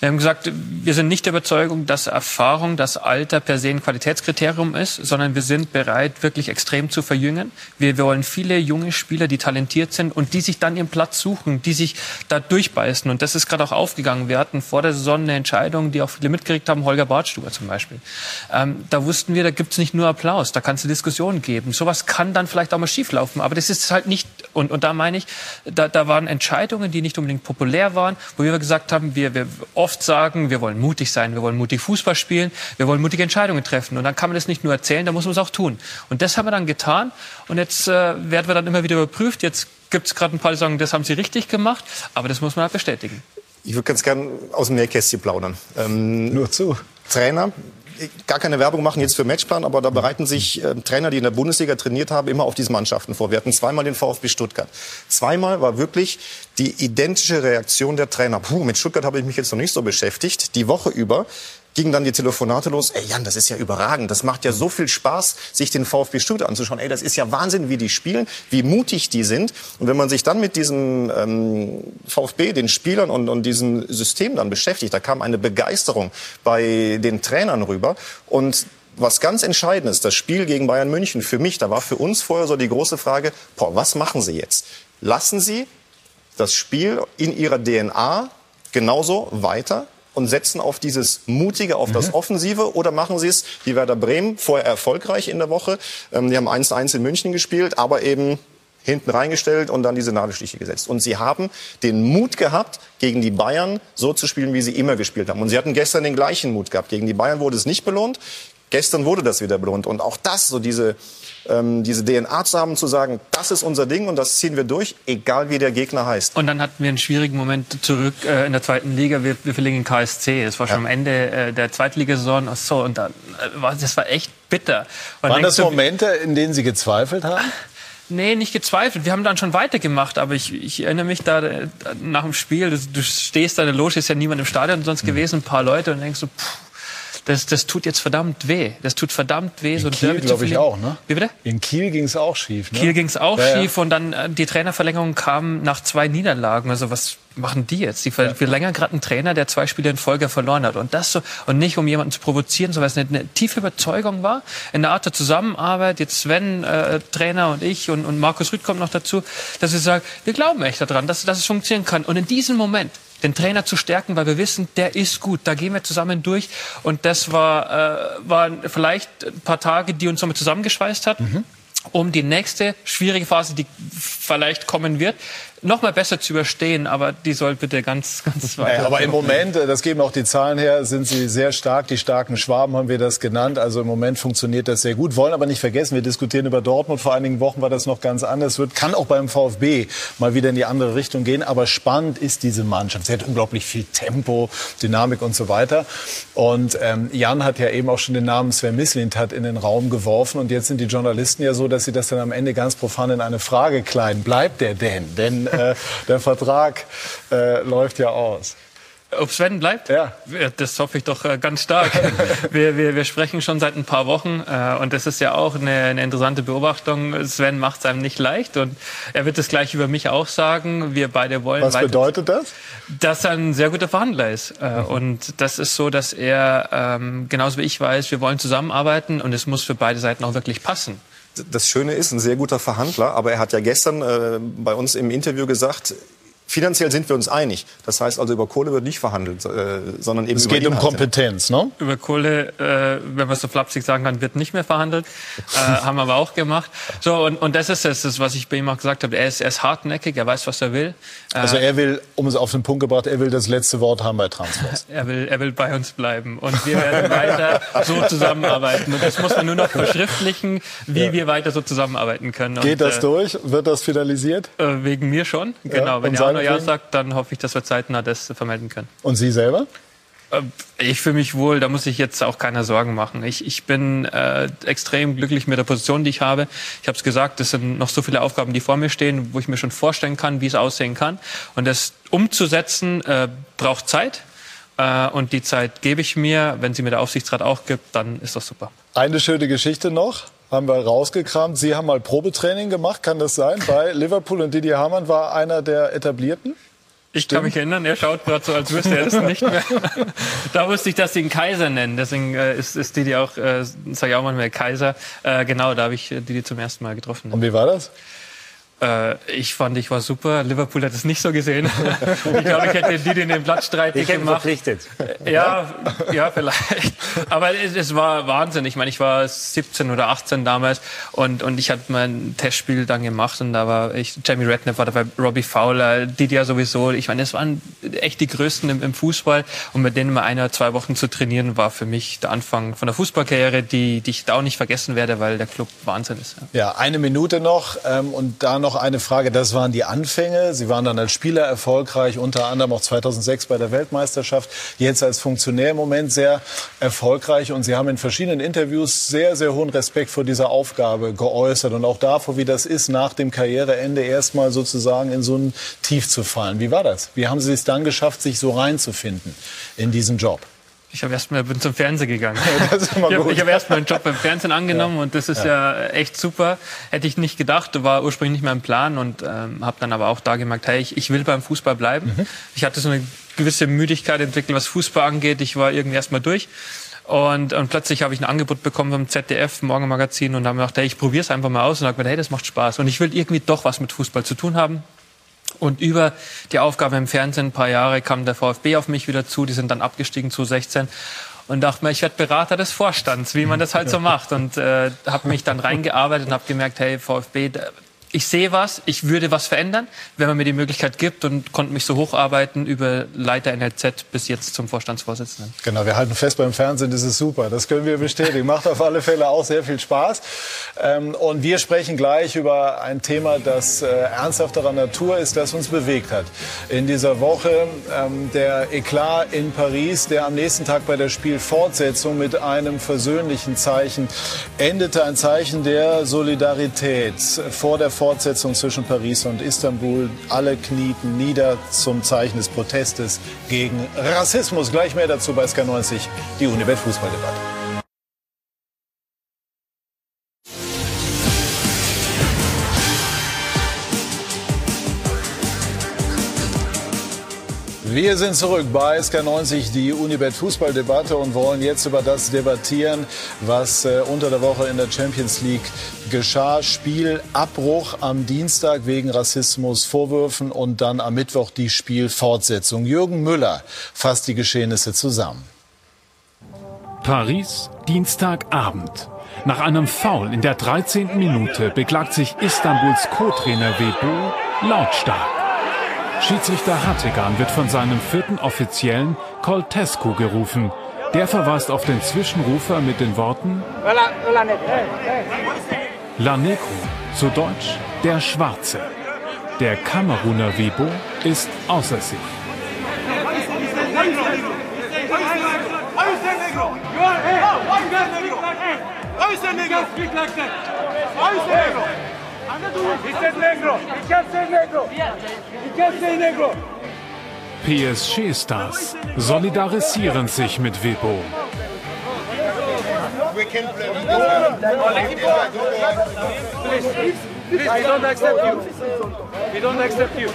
Wir haben gesagt, wir sind nicht der Überzeugung, dass Erfahrung, das Alter per se ein Qualitätskriterium ist, sondern wir sind bereit, wirklich extrem zu verjüngen. Wir, wollen viele junge Spieler, die talentiert sind und die sich dann ihren Platz suchen, die sich da durchbeißen. Und das ist gerade auch aufgegangen. Wir hatten vor der Saison eine Entscheidung, die auch viele mitgekriegt haben, Holger Bartstuber zum Beispiel. Ähm, da wussten wir, da gibt's nicht nur Applaus, da kann es eine Diskussion geben. Sowas kann dann vielleicht auch mal schieflaufen. Aber das ist halt nicht, und, und da meine ich, da, da waren Entscheidungen, die nicht unbedingt populär waren, wo wir gesagt haben, wir, wir oft sagen, wir wollen mutig sein, wir wollen mutig Fußball spielen, wir wollen mutige Entscheidungen treffen. Und dann kann man das nicht nur erzählen, da muss man es auch tun. Und das haben wir dann getan. Und jetzt äh, werden wir dann immer wieder überprüft. Jetzt gibt es gerade ein paar, die sagen, das haben sie richtig gemacht. Aber das muss man halt bestätigen.
Ich würde ganz gern aus dem Nähkästchen plaudern. Ähm,
Nur zu.
Trainer, gar keine Werbung machen jetzt für Matchplan, aber da bereiten sich äh, Trainer, die in der Bundesliga trainiert haben, immer auf diese Mannschaften vor. Wir hatten zweimal den VfB Stuttgart. Zweimal war wirklich die identische Reaktion der Trainer. Puh, mit Stuttgart habe ich mich jetzt noch nicht so beschäftigt. Die Woche über gingen dann die Telefonate los. Ey Jan, das ist ja überragend. Das macht ja so viel Spaß, sich den VfB Stuttgart anzuschauen. Ey, das ist ja Wahnsinn, wie die spielen, wie mutig die sind. Und wenn man sich dann mit diesem ähm, VfB, den Spielern und, und diesem System dann beschäftigt, da kam eine Begeisterung bei den Trainern rüber. Und was ganz entscheidend ist, das Spiel gegen Bayern München für mich, da war für uns vorher so die große Frage, boah, was machen Sie jetzt? Lassen Sie das Spiel in ihrer DNA genauso weiter und setzen auf dieses Mutige, auf das Offensive oder machen sie es wie Werder Bremen, vorher erfolgreich in der Woche. Ähm, die haben 1-1 in München gespielt, aber eben hinten reingestellt und dann diese Nadelstiche gesetzt. Und sie haben den Mut gehabt, gegen die Bayern so zu spielen, wie sie immer gespielt haben. Und sie hatten gestern den gleichen Mut gehabt. Gegen die Bayern wurde es nicht belohnt. Gestern wurde das wieder belohnt. Und auch das, so diese, ähm, diese DNA zu haben, zu sagen, das ist unser Ding und das ziehen wir durch, egal wie der Gegner heißt.
Und dann hatten wir einen schwierigen Moment zurück äh, in der zweiten Liga. Wir, wir verlegen KSC. Das war schon
Ja.
am Ende äh, der Zweitligasaison. Ach so, und dann äh, war das war echt bitter. Und
Waren das
du,
Momente, in denen Sie gezweifelt haben?
Nee, nicht gezweifelt. Wir haben dann schon weitergemacht, aber ich, ich erinnere mich da äh, nach dem Spiel, du, du stehst da in der Loge, ist ja niemand im Stadion
Mhm.
sonst gewesen, ein paar Leute und denkst so, pff, das, das tut jetzt verdammt weh. Das tut verdammt weh, so ein
Kiel,
Derby zu
glaube ich,
verlieren.
auch, ne?
Wie bitte?
In Kiel ging es auch schief. Ne?
Kiel ging's auch
Ja, ja.
schief und dann äh, die Trainerverlängerung kam nach zwei Niederlagen. Also was machen die jetzt? Die ver verlängern gerade einen Trainer, der zwei Spiele in Folge verloren hat. Und das so, und nicht um jemanden zu provozieren, sondern es eine, eine tiefe Überzeugung war, in der Art der Zusammenarbeit, jetzt Sven, äh, Trainer und ich und, und Markus Rüth kommt noch dazu, dass wir sagen, wir glauben echt daran, dass, dass es funktionieren kann. Und in diesem Moment den Trainer zu stärken, weil wir wissen, der ist gut, da gehen wir zusammen durch. Und das war, äh, waren vielleicht ein paar Tage, die uns nochmal zusammengeschweißt hat um die nächste schwierige Phase, die vielleicht kommen wird, noch mal besser zu überstehen. Aber die soll bitte ganz, ganz weit.
Ja, aber im Moment, äh, das geben auch die Zahlen her, sind sie sehr stark. Die starken Schwaben haben wir das genannt. Also im Moment funktioniert das sehr gut. Wollen aber nicht vergessen, wir diskutieren über Dortmund. Vor einigen Wochen war das noch ganz anders. Wird, kann auch beim VfB mal wieder in die andere Richtung gehen. Aber spannend ist diese Mannschaft. Sie hat unglaublich viel Tempo, Dynamik und so weiter. Und ähm, Jan hat ja eben auch schon den Namen Sven Mislintat in den Raum geworfen. Und jetzt sind die Journalisten ja so, dass sie das dann am Ende ganz profan in eine Frage kleiden. Bleibt der denn? Denn äh, der Vertrag äh, läuft ja aus.
Ob Sven bleibt?
Ja.
Das hoffe ich doch äh, ganz stark. wir, wir, wir sprechen schon seit ein paar Wochen äh, und das ist ja auch eine, eine interessante Beobachtung. Sven macht es einem nicht leicht und er wird es gleich über mich auch sagen. Wir beide wollen
Was bedeutet das?
dass er ein sehr guter Verhandler ist. Äh, Und das ist so, dass er, ähm, genauso wie ich weiß, wir wollen zusammenarbeiten und es muss für beide Seiten auch wirklich passen.
Das Schöne ist, ein sehr guter Verhandler, aber er hat ja gestern äh, bei uns im Interview gesagt, finanziell sind wir uns einig. Das heißt also, über Kohle wird nicht verhandelt, äh, sondern eben
Es
über
geht um
Inhalte.
Kompetenz, ne?
Über Kohle, äh, wenn man es so flapsig sagen kann, wird nicht mehr verhandelt. Äh, haben wir aber auch gemacht. So, und, und das ist es, das, was ich bei ihm auch gesagt habe. Er ist, er ist hartnäckig, er weiß, was er will. Äh,
Also er will, um es auf den Punkt gebracht, er will das letzte Wort haben bei Transfers.
er will, er will bei uns bleiben. Und wir werden weiter so zusammenarbeiten. Und das muss man nur noch verschriftlichen, wie wir weiter so zusammenarbeiten können.
Geht
und,
das durch? Wird das finalisiert?
Äh, wegen mir schon. Genau. Wenn noch Ja sagt, dann hoffe ich, dass wir zeitnah das vermelden können.
Und Sie selber?
Äh, Ich fühle mich wohl, da muss ich jetzt auch keiner Sorgen machen. Ich, ich bin äh, extrem glücklich mit der Position, die ich habe. Ich habe es gesagt, es sind noch so viele Aufgaben, die vor mir stehen, wo ich mir schon vorstellen kann, wie es aussehen kann. Und das umzusetzen äh, braucht Zeit. Äh, und die Zeit gebe ich mir. Wenn sie mir der Aufsichtsrat auch gibt, dann ist das super.
Eine schöne Geschichte noch. Haben wir rausgekramt. Sie haben mal Probetraining gemacht, kann das sein? Bei Liverpool und Didier Hamann war einer der etablierten.
Ich kann mich erinnern, er schaut gerade so, als wüsste er das nicht mehr. da wusste ich, dass sie ihn Kaiser nennen. Deswegen äh, ist, ist Didi auch, äh, sage ich auch manchmal Kaiser. Äh, genau, da habe ich äh, Didi zum ersten Mal getroffen.
Und wie war das?
Äh, ich fand, ich war super. Liverpool hat es nicht so gesehen. ich glaube, ich hätte die in den Platz streitig gemacht.
verpflichtet.
Ja, ja, vielleicht. Aber es, es, war Wahnsinn. Ich meine, ich war 17 oder 18 damals und, und ich hatte mein Testspiel dann gemacht und da war ich, Jamie Redknapp war dabei, Robbie Fowler, Didier sowieso. Ich meine, das waren echt die Größten im, im Fußball und mit denen mal eine oder zwei Wochen zu trainieren, war für mich der Anfang von der Fußballkarriere, die, die ich da auch nicht vergessen werde, weil der Club Wahnsinn ist.
Ja, ja eine Minute noch ähm, und da noch eine Frage. Das waren die Anfänge. Sie waren dann als Spieler erfolgreich, unter anderem auch 2006 bei der Weltmeisterschaft. Jetzt als Funktionär im Moment sehr erfolgreich und Sie haben in verschiedenen Interviews sehr, sehr hohen Respekt vor dieser Aufgabe geäußert und auch davor, wie das ist, nach dem Karriereende erstmal sozusagen in so ein Tief zu fallen. Wie war das? Wie haben Sie es dann geschafft, sich so reinzufinden in diesen Job?
Ich habe erstmal bin zum Fernsehen gegangen. Ich habe hab erstmal einen Job beim Fernsehen angenommen ja. und das ist ja. ja. echt super. Hätte ich nicht gedacht, war ursprünglich nicht mein Plan und ähm, habe dann aber auch da gemerkt, hey, ich, ich will beim Fußball bleiben. Mhm. Ich hatte so eine gewisse Müdigkeit entwickelt, was Fußball angeht. Ich war irgendwie erstmal durch. Und, und plötzlich habe ich ein Angebot bekommen vom ZDF, Morgenmagazin, und habe mir gedacht, hey, ich probiere es einfach mal aus und habe mir hey, das macht Spaß. Und ich will irgendwie doch was mit Fußball zu tun haben. Und über die Aufgabe im Fernsehen ein paar Jahre kam der VfB auf mich wieder zu. Die sind dann abgestiegen zu 16 und dachte mir, ich werde Berater des Vorstands, wie man das halt so macht. Und äh, habe mich dann reingearbeitet und habe gemerkt, hey, VfB, ich sehe was, ich würde was verändern, wenn man mir die Möglichkeit gibt und konnte mich so hocharbeiten über Leiter NLZ bis jetzt zum Vorstandsvorsitzenden.
Genau, wir halten fest, beim Fernsehen das ist super. Das können wir bestätigen. Macht auf alle Fälle auch sehr viel Spaß. Ähm, und wir sprechen gleich über ein Thema, das äh, ernsthafterer Natur ist, das uns bewegt hat. In dieser Woche ähm, der Eklat in Paris, der am nächsten Tag bei der Spielfortsetzung mit einem versöhnlichen Zeichen endete. Ein Zeichen der Solidarität vor der Fortsetzung zwischen Paris und Istanbul. Alle knieten nieder zum Zeichen des Protestes gegen Rassismus. Gleich mehr dazu bei SK90, die Unibet Fußballdebatte. Wir sind zurück bei SK90, die Unibet Fußballdebatte und wollen jetzt über das debattieren, was äh, unter der Woche in der Champions League geschah. Spielabbruch am Dienstag wegen Rassismusvorwürfen und dann am Mittwoch die Spielfortsetzung. Jürgen Müller fasst die Geschehnisse zusammen.
Paris, Dienstagabend. Nach einem Foul in der 13. Minute beklagt sich Istanbuls Co-Trainer Webo lautstark. Schiedsrichter Hattegan wird von seinem vierten Offiziellen Coltescu gerufen. Der verweist auf den Zwischenrufer mit den Worten La Negro, zu Deutsch der Schwarze. Der Kameruner Webo ist außer sich. PSG-Stars solidarisieren sich mit
you.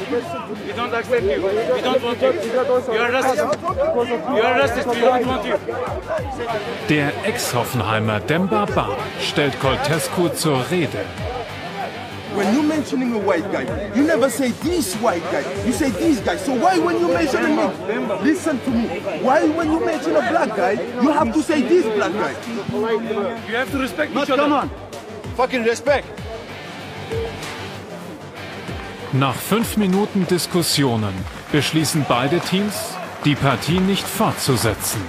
Der Ex-Hoffenheimer Demba Ba stellt Coltescu zur Rede.
When you're mentioning a white guy, you never say this white guy. You say this guy. So why when you mention a nigga, listen to me. Why when you mention a black guy, you have to say this black guy?
You have to respect
each other. Come on. Fucking respect.
Nach fünf Minuten Diskussionen beschließen beide Teams, die Partie nicht fortzusetzen.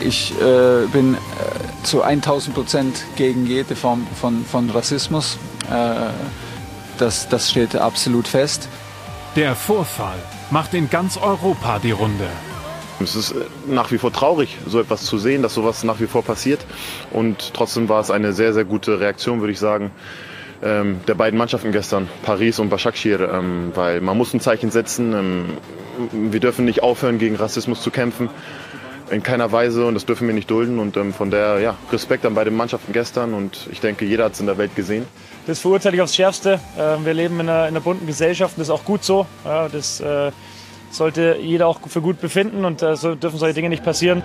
Ich äh, bin zu 1000 Prozent gegen jede Form von, von Rassismus. Äh, das, das steht absolut fest.
Der Vorfall macht in ganz Europa die Runde.
Es ist äh, nach wie vor traurig, so etwas zu sehen, dass sowas nach wie vor passiert. Und trotzdem war es eine sehr, sehr gute Reaktion, würde ich sagen, ähm, der beiden Mannschaften gestern, Paris und Başakşehir, ähm, weil man muss ein Zeichen setzen. Ähm, wir dürfen nicht aufhören, gegen Rassismus zu kämpfen in keiner Weise und das dürfen wir nicht dulden. Und ähm, von der ja, Respekt an beide Mannschaften gestern und ich denke, jeder hat es in der Welt gesehen.
Das verurteile ich aufs Schärfste. Äh, wir leben in einer, in einer, bunten Gesellschaft und das ist auch gut so. Ja, das äh, sollte jeder auch für gut befinden und äh, so dürfen solche Dinge nicht passieren.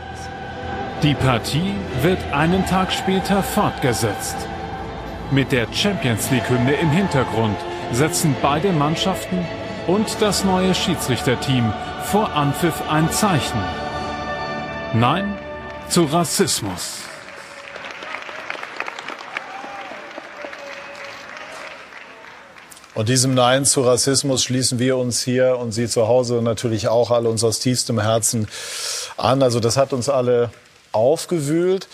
Die Partie wird einen Tag später fortgesetzt. Mit der Champions League-Hymne im Hintergrund setzen beide Mannschaften und das neue Schiedsrichterteam vor Anpfiff ein Zeichen. Nein zu Rassismus.
Und diesem Nein zu Rassismus schließen wir uns hier und Sie zu Hause natürlich auch alle uns aus tiefstem Herzen an. Also das hat uns alle aufgewühlt.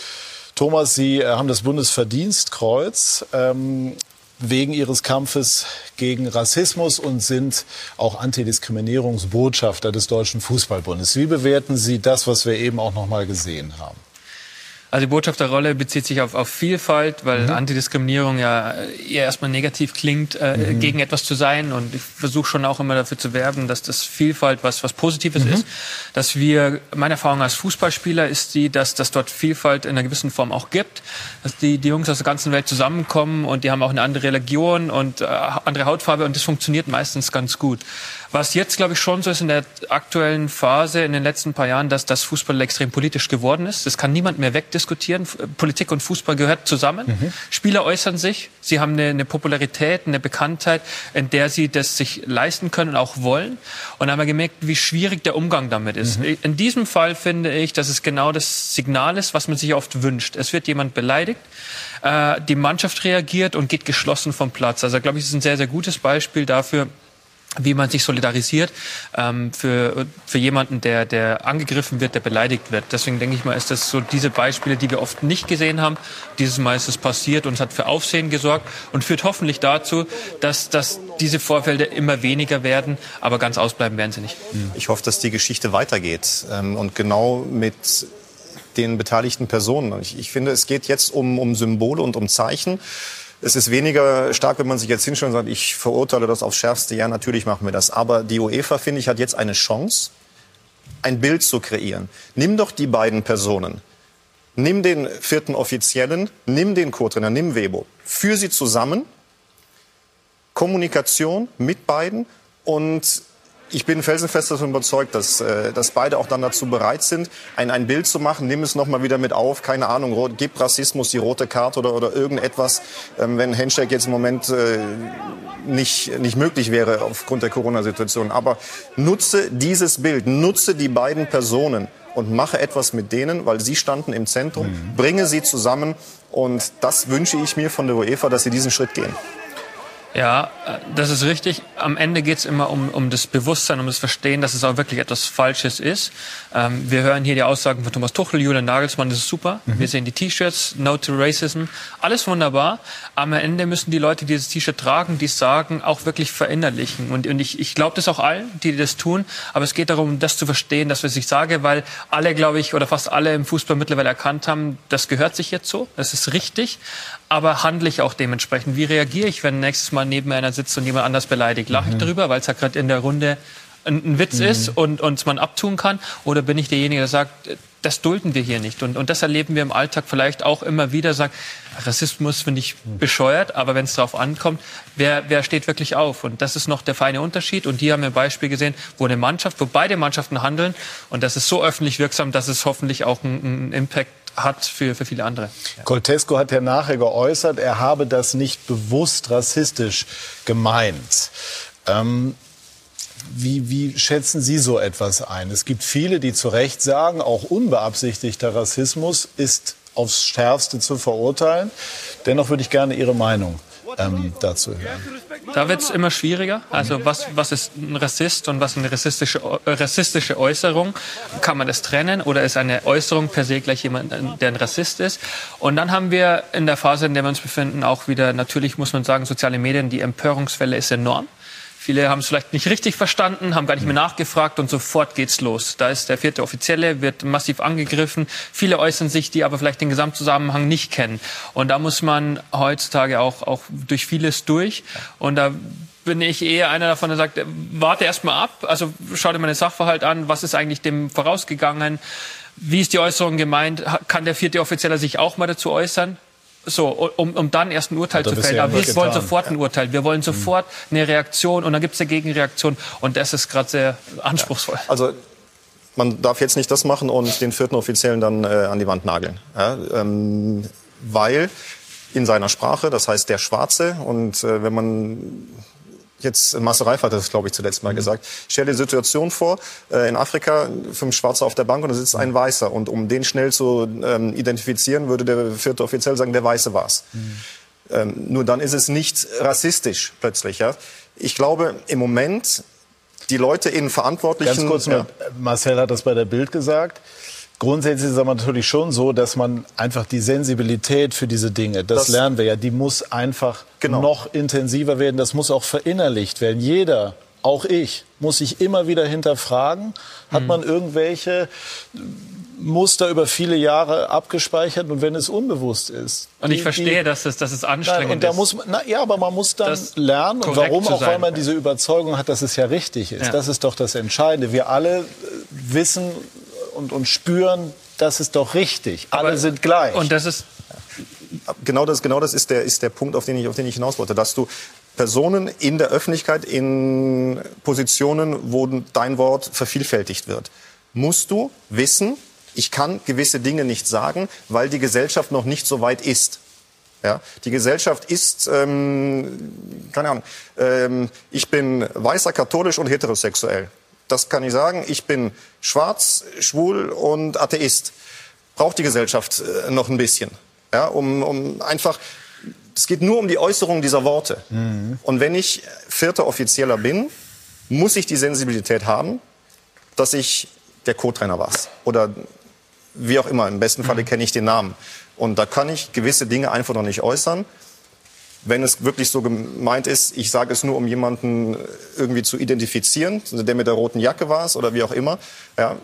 Thomas, Sie äh, haben das Bundesverdienstkreuz ähm, wegen Ihres Kampfes gegen Rassismus und sind auch Antidiskriminierungsbotschafter des Deutschen Fußballbundes. Wie bewerten Sie das, was wir eben auch noch mal gesehen haben?
Also die Botschafterrolle bezieht sich auf, auf Vielfalt, weil mhm. Antidiskriminierung ja eher erstmal negativ klingt, äh, mhm. gegen etwas zu sein. Und ich versuche schon auch immer dafür zu werben, dass das Vielfalt was, was Positives mhm. ist. Dass wir, meine Erfahrung als Fußballspieler ist die, dass, dass dort Vielfalt in einer gewissen Form auch gibt. Dass die, die Jungs aus der ganzen Welt zusammenkommen und die haben auch eine andere Religion und äh, andere Hautfarbe und das funktioniert meistens ganz gut. Was jetzt, glaube ich, schon so ist in der aktuellen Phase in den letzten paar Jahren, dass das Fußball extrem politisch geworden ist. Das kann niemand mehr wegdiskutieren. Politik und Fußball gehört zusammen. Mhm. Spieler äußern sich. Sie haben eine, eine, Popularität, eine Bekanntheit, in der sie das sich leisten können und auch wollen. Und da haben wir gemerkt, wie schwierig der Umgang damit ist. Mhm. In diesem Fall finde ich, dass es genau das Signal ist, was man sich oft wünscht. Es wird jemand beleidigt äh, die Mannschaft reagiert und geht geschlossen vom Platz. Also glaube ich, ist ein sehr, sehr gutes Beispiel dafür, wie man sich solidarisiert ähm, für, für jemanden, der, der angegriffen wird, der beleidigt wird. Deswegen denke ich mal, ist das so diese Beispiele, die wir oft nicht gesehen haben. Dieses Mal ist es passiert und es hat für Aufsehen gesorgt und führt hoffentlich dazu, dass, dass diese Vorfälle immer weniger werden, aber ganz ausbleiben werden sie nicht.
Ich hoffe, dass die Geschichte weitergeht ähm, und genau mit den beteiligten Personen. Ich, ich finde, es geht jetzt um, um Symbole und um Zeichen. Es ist weniger stark, wenn man sich jetzt hinstellt und sagt, ich verurteile das aufs Schärfste. Ja, natürlich machen wir das. Aber die UEFA, finde ich, hat jetzt eine Chance, ein Bild zu kreieren. Nimm doch die beiden Personen. Nimm den vierten Offiziellen, nimm den Co-Trainer, nimm Webo. Führ sie zusammen. Kommunikation mit beiden und ich bin felsenfest davon überzeugt, dass, äh, dass beide auch dann dazu bereit sind, ein, ein Bild zu machen. Nimm es nochmal wieder mit auf. Keine Ahnung, gib Rassismus die rote Karte oder, oder irgendetwas, ähm, wenn Handshake jetzt im Moment äh, nicht, nicht möglich wäre aufgrund der Corona-Situation. Aber nutze dieses Bild, nutze die beiden Personen und mache etwas mit denen, weil sie standen im Zentrum. Mhm. Bringe sie zusammen. Und das wünsche ich mir von der UEFA, dass sie diesen Schritt gehen.
Ja, äh, das ist richtig. Am Ende geht es immer um, um das Bewusstsein, um das Verstehen, dass es auch wirklich etwas Falsches ist. Ähm, wir hören hier die Aussagen von Thomas Tuchel, Julian Nagelsmann, das ist super. Mhm. Wir sehen die T-Shirts, No to Racism, alles wunderbar. Am Ende müssen die Leute, die dieses T-Shirt tragen, die es sagen, auch wirklich verinnerlichen. Und, und ich, ich glaube das auch allen, die das tun. Aber es geht darum, das zu verstehen, dass was ich sage, weil alle, glaube ich, oder fast alle im Fußball mittlerweile erkannt haben, das gehört sich jetzt so, das ist richtig aber handle ich auch dementsprechend? Wie reagiere ich, wenn nächstes Mal neben einer sitzt und jemand anders beleidigt? Lache ich mhm. darüber, weil es ja gerade in der Runde ein, ein Witz mhm. ist und uns man abtun kann? Oder bin ich derjenige, der sagt, das dulden wir hier nicht? Und, und das erleben wir im Alltag vielleicht auch immer wieder, sagt, Rassismus finde ich mhm. bescheuert, aber wenn es darauf ankommt, wer, wer steht wirklich auf? Und das ist noch der feine Unterschied. Und hier haben wir ein Beispiel gesehen, wo eine Mannschaft, wo beide Mannschaften handeln und das ist so öffentlich wirksam, dass es hoffentlich auch einen Impact hat für, für viele andere.
Coltesco hat ja nachher geäußert, er habe das nicht bewusst rassistisch gemeint. Ähm, wie, wie schätzen Sie so etwas ein? Es gibt viele, die zu Recht sagen, auch unbeabsichtigter Rassismus ist aufs Schärfste zu verurteilen. Dennoch würde ich gerne Ihre Meinung ähm, dazu hören.
Da wird es immer schwieriger. Also was, was ist ein Rassist und was eine rassistische, rassistische Äußerung? Kann man das trennen oder ist eine Äußerung per se gleich jemand, der ein Rassist ist? Und dann haben wir in der Phase, in der wir uns befinden, auch wieder, natürlich muss man sagen, soziale Medien, die Empörungswelle ist enorm. Viele haben es vielleicht nicht richtig verstanden, haben gar nicht mehr nachgefragt und sofort geht's los. Da ist der vierte Offizielle, wird massiv angegriffen. Viele äußern sich, die aber vielleicht den Gesamtzusammenhang nicht kennen. Und da muss man heutzutage auch, auch durch vieles durch. Und da bin ich eher einer davon, der sagt, warte erst mal ab. Also schau dir mal den Sachverhalt an. Was ist eigentlich dem vorausgegangen? Wie ist die Äußerung gemeint? Kann der vierte Offizielle sich auch mal dazu äußern? So, um, um dann erst ein Urteil zu fällen. Aber wir getan. wollen sofort ein Urteil. Wir wollen sofort eine Reaktion und dann gibt es eine Gegenreaktion. Und das ist gerade sehr anspruchsvoll. Ja.
Also man darf jetzt nicht das machen und den vierten Offiziellen dann äh, an die Wand nageln. Ja, ähm, weil in seiner Sprache, das heißt der Schwarze. Und äh, wenn man jetzt Marcel Reif hat das, glaube ich, zuletzt mal gesagt. Stell dir die Situation vor, äh, in Afrika fünf Schwarze auf der Bank und da sitzt ein Weißer. Und um den schnell zu ähm, identifizieren, würde der vierte Offiziell sagen, der Weiße war's. Mhm. Ähm, nur dann ist es nicht rassistisch plötzlich. Ja? Ich glaube, im Moment die Leute in verantwortlichen...
Ganz kurz, ja. Marcel hat das bei der Bild gesagt. Grundsätzlich ist es aber natürlich schon so, dass man einfach die Sensibilität für diese Dinge, das, das lernen wir ja, die muss einfach genau. noch intensiver werden. Das muss auch verinnerlicht werden. Jeder, auch ich, muss sich immer wieder hinterfragen, hat mhm. man irgendwelche Muster über viele Jahre abgespeichert und wenn es unbewusst ist.
Und ich die, verstehe, dass es, dass es anstrengend nein, und da
ist. Muss man, na, ja, aber man muss dann lernen. Und warum? Auch weil man diese Überzeugung hat, dass es ja richtig ist. Ja. Das ist doch das Entscheidende. Wir alle wissen und, und spüren, das ist doch richtig. Alle sind gleich.
Und das ist
genau das, genau das ist der, ist der Punkt, auf den, ich, auf den ich hinaus wollte, dass du Personen in der Öffentlichkeit in Positionen, wo dein Wort vervielfältigt wird, musst du wissen, ich kann gewisse Dinge nicht sagen, weil die Gesellschaft noch nicht so weit ist. Ja, die Gesellschaft ist, ähm, keine Ahnung, ähm, ich bin weißer, katholisch und heterosexuell. Das kann ich sagen. Ich bin schwarz, schwul und Atheist. Braucht die Gesellschaft äh, noch ein bisschen. Ja, um, um einfach, es geht nur um die Äußerung dieser Worte. Mhm. Und wenn ich vierter Offizieller bin, muss ich die Sensibilität haben, dass ich der Co-Trainer war. Oder wie auch immer. Im besten Falle mhm. kenne ich den Namen. Und da kann ich gewisse Dinge einfach noch nicht äußern wenn es wirklich so gemeint ist, ich sage es nur, um jemanden irgendwie zu identifizieren, der mit der roten Jacke war es oder wie auch immer. Ja,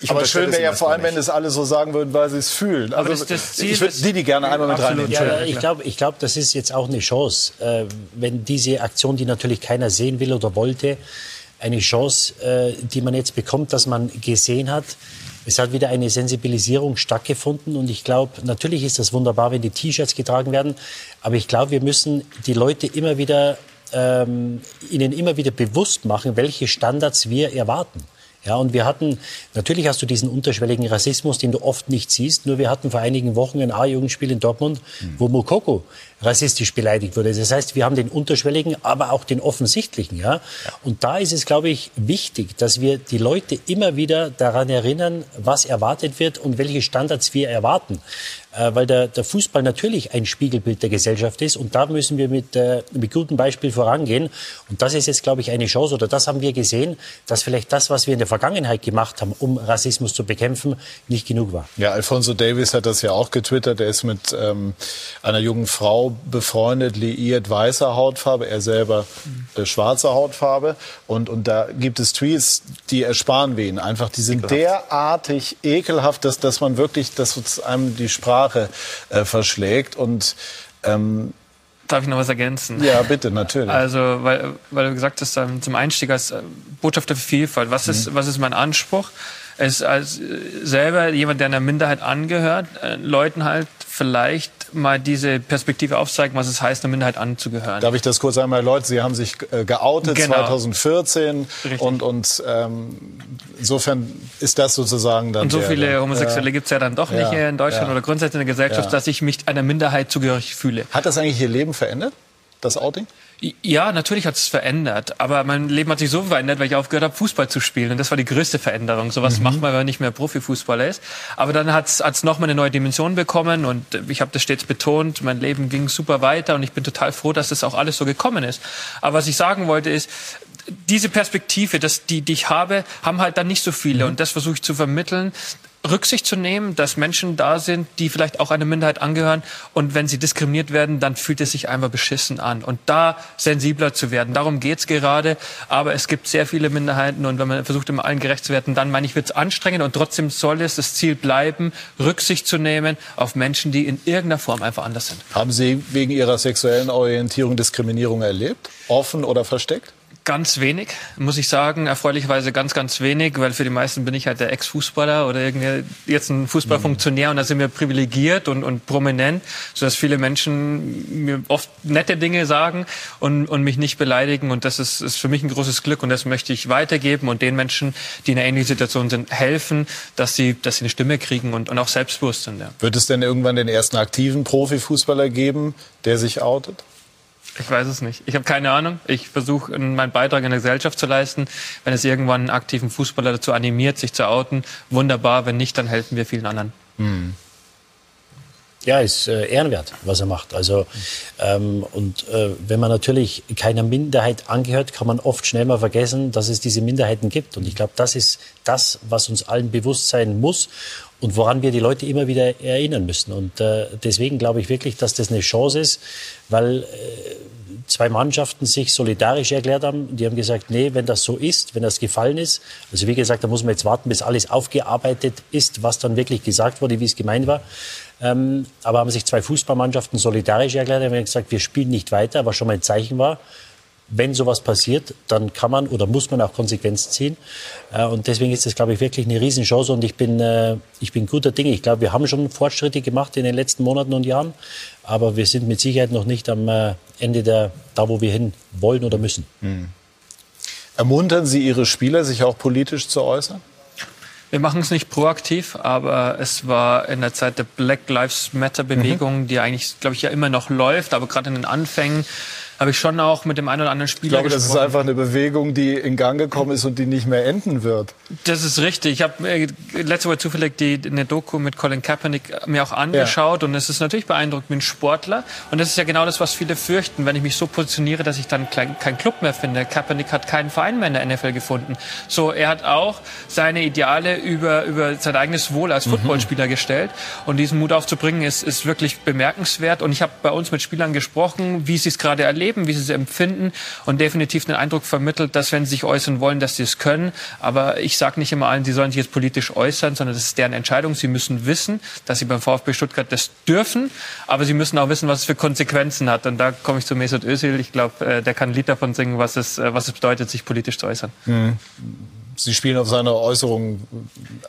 ich aber schön wäre ja vor allem, wenn es alle so sagen würden, weil sie es fühlen. Also das das Ziel, ich würde die, die gerne einmal mit reinnehmen.
Ja, ich glaube, ich glaub, das ist jetzt auch eine Chance, äh, wenn diese Aktion, die natürlich keiner sehen will oder wollte, eine Chance, äh, die man jetzt bekommt, dass man gesehen hat, es hat wieder eine Sensibilisierung stattgefunden und ich glaube, natürlich ist das wunderbar, wenn die T-Shirts getragen werden, aber ich glaube, wir müssen die Leute immer wieder, ähm, ihnen immer wieder bewusst machen, welche Standards wir erwarten. Ja, und wir hatten, natürlich hast du diesen unterschwelligen Rassismus, den du oft nicht siehst, nur wir hatten vor einigen Wochen ein A-Jugendspiel in Dortmund, mhm. wo Mokoko rassistisch beleidigt wurde. Das heißt, wir haben den unterschwelligen, aber auch den offensichtlichen. Ja? Und da ist es, glaube ich, wichtig, dass wir die Leute immer wieder daran erinnern, was erwartet wird und welche Standards wir erwarten. Äh, weil der, der Fußball natürlich ein Spiegelbild der Gesellschaft ist und da müssen wir mit, äh, mit gutem Beispiel vorangehen. Und das ist jetzt, glaube ich, eine Chance oder das haben wir gesehen, dass vielleicht das, was wir in der Vergangenheit gemacht haben, um Rassismus zu bekämpfen, nicht genug war.
Ja, Alfonso Davis hat das ja auch getwittert. Er ist mit ähm, einer jungen Frau befreundet, liiert weißer Hautfarbe, er selber äh, schwarze Hautfarbe. Und, und da gibt es Tweets, die ersparen wir ihn einfach. Die sind ekelhaft. derartig ekelhaft, dass, dass man wirklich, dass einem die Sprache äh, verschlägt. Und ähm,
Darf ich noch was ergänzen?
Ja, bitte, natürlich.
Also, weil, weil du gesagt hast, ähm, zum Einstieg als äh, Botschafter für Vielfalt, was ist, mhm. was ist mein Anspruch? Es als äh, selber jemand, der einer Minderheit angehört, äh, Leuten halt vielleicht mal diese Perspektive aufzeigen, was es heißt, einer Minderheit anzugehören.
Darf ich das kurz einmal erläutern? Sie haben sich äh, geoutet genau. 2014 Richtig. und, und ähm, insofern ist das sozusagen dann.
Und so viele der, Homosexuelle ja. gibt es ja dann doch nicht hier in Deutschland ja. oder grundsätzlich in der Gesellschaft, dass ich mich einer Minderheit zugehörig fühle.
Hat das eigentlich Ihr Leben verändert, das Outing?
Ja, natürlich hat es verändert. Aber mein Leben hat sich so verändert, weil ich aufgehört habe, Fußball zu spielen. Und das war die größte Veränderung. Sowas mhm. macht man, wenn man nicht mehr Profifußballer ist. Aber dann hat es nochmal eine neue Dimension bekommen. Und ich habe das stets betont. Mein Leben ging super weiter. Und ich bin total froh, dass das auch alles so gekommen ist. Aber was ich sagen wollte ist, diese Perspektive, das, die, die ich habe, haben halt dann nicht so viele. Mhm. Und das versuche ich zu vermitteln, Rücksicht zu nehmen, dass Menschen da sind, die vielleicht auch einer Minderheit angehören. Und wenn sie diskriminiert werden, dann fühlt es sich einfach beschissen an. Und da sensibler zu werden, darum geht's gerade. Aber es gibt sehr viele Minderheiten. Und wenn man versucht, immer allen gerecht zu werden, dann meine ich, wird's anstrengend. Und trotzdem soll es das Ziel bleiben, Rücksicht zu nehmen auf Menschen, die in irgendeiner Form einfach anders sind.
Haben Sie wegen Ihrer sexuellen Orientierung Diskriminierung erlebt? Offen oder versteckt?
Ganz wenig, muss ich sagen. Erfreulicherweise ganz, ganz wenig, weil für die meisten bin ich halt der Ex-Fußballer oder irgendwie jetzt ein Fußballfunktionär und da sind wir privilegiert und, und prominent, sodass viele Menschen mir oft nette Dinge sagen und, und mich nicht beleidigen. Und das ist, ist für mich ein großes Glück und das möchte ich weitergeben und den Menschen, die in einer ähnlichen Situation sind, helfen, dass sie, dass sie eine Stimme kriegen und, und auch selbstbewusst sind. Ja.
Wird es denn irgendwann den ersten aktiven Profifußballer geben, der sich outet?
Ich weiß es nicht. Ich habe keine Ahnung. Ich versuche meinen Beitrag in der Gesellschaft zu leisten. Wenn es irgendwann einen aktiven Fußballer dazu animiert, sich zu outen, wunderbar. Wenn nicht, dann helfen wir vielen anderen.
Mhm. Ja, ist äh, ehrenwert, was er macht. Also ähm, und äh, wenn man natürlich keiner Minderheit angehört, kann man oft schnell mal vergessen, dass es diese Minderheiten gibt. Und ich glaube, das ist das, was uns allen bewusst sein muss und woran wir die Leute immer wieder erinnern müssen. Und äh, deswegen glaube ich wirklich, dass das eine Chance ist, weil äh, zwei Mannschaften sich solidarisch erklärt haben. Die haben gesagt, nee, wenn das so ist, wenn das gefallen ist, also wie gesagt, da muss man jetzt warten, bis alles aufgearbeitet ist, was dann wirklich gesagt wurde, wie es gemeint war. Ähm, aber haben sich zwei Fußballmannschaften solidarisch erklärt, haben gesagt, wir spielen nicht weiter, was schon mal ein Zeichen war wenn sowas passiert, dann kann man oder muss man auch Konsequenzen ziehen. Äh, und deswegen ist das, glaube ich, wirklich eine Riesenchance. Und ich bin, äh, ich bin guter Dinge. Ich glaube, wir haben schon Fortschritte gemacht in den letzten Monaten und Jahren. Aber wir sind mit Sicherheit noch nicht am äh, Ende der, da, wo wir hin wollen oder müssen. Mhm.
Ermuntern Sie Ihre Spieler, sich auch politisch zu äußern?
Wir machen es nicht proaktiv, aber es war in der Zeit der Black Lives Matter Bewegung, mhm. die eigentlich, glaube ich, ja immer noch läuft, aber gerade in den Anfängen habe ich schon auch mit dem einen oder anderen Spieler
Ich glaube, gesprochen. das ist einfach eine Bewegung, die in Gang gekommen ist und die nicht mehr enden wird.
Das ist richtig. Ich habe äh, letzte Woche zufällig die, eine Doku mit Colin Kaepernick mir auch angeschaut ja. und es ist natürlich beeindruckend wie ein Sportler und das ist ja genau das, was viele fürchten, wenn ich mich so positioniere, dass ich dann keinen kein Club mehr finde. Kaepernick hat keinen Verein mehr in der NFL gefunden. So, er hat auch seine Ideale über, über sein eigenes Wohl als mhm. Footballspieler mhm. gestellt und diesen Mut aufzubringen ist, ist wirklich bemerkenswert und ich habe bei uns mit Spielern gesprochen, wie sie es gerade erleben erleben, wie sie es empfinden und definitiv den Eindruck vermittelt, dass wenn sie sich äußern wollen, dass sie es können. Aber ich sage nicht immer allen, sie sollen sich jetzt politisch äußern, sondern das ist deren Entscheidung. Sie müssen wissen, dass sie beim VfB Stuttgart das dürfen, aber sie müssen auch wissen, was es für Konsequenzen hat. Und da komme ich zu Mesut Özil. Ich glaube, äh, der kann ein Lied davon singen, was es, äh, was es bedeutet, sich politisch zu äußern. Mhm.
Sie spielen auf seine Äußerungen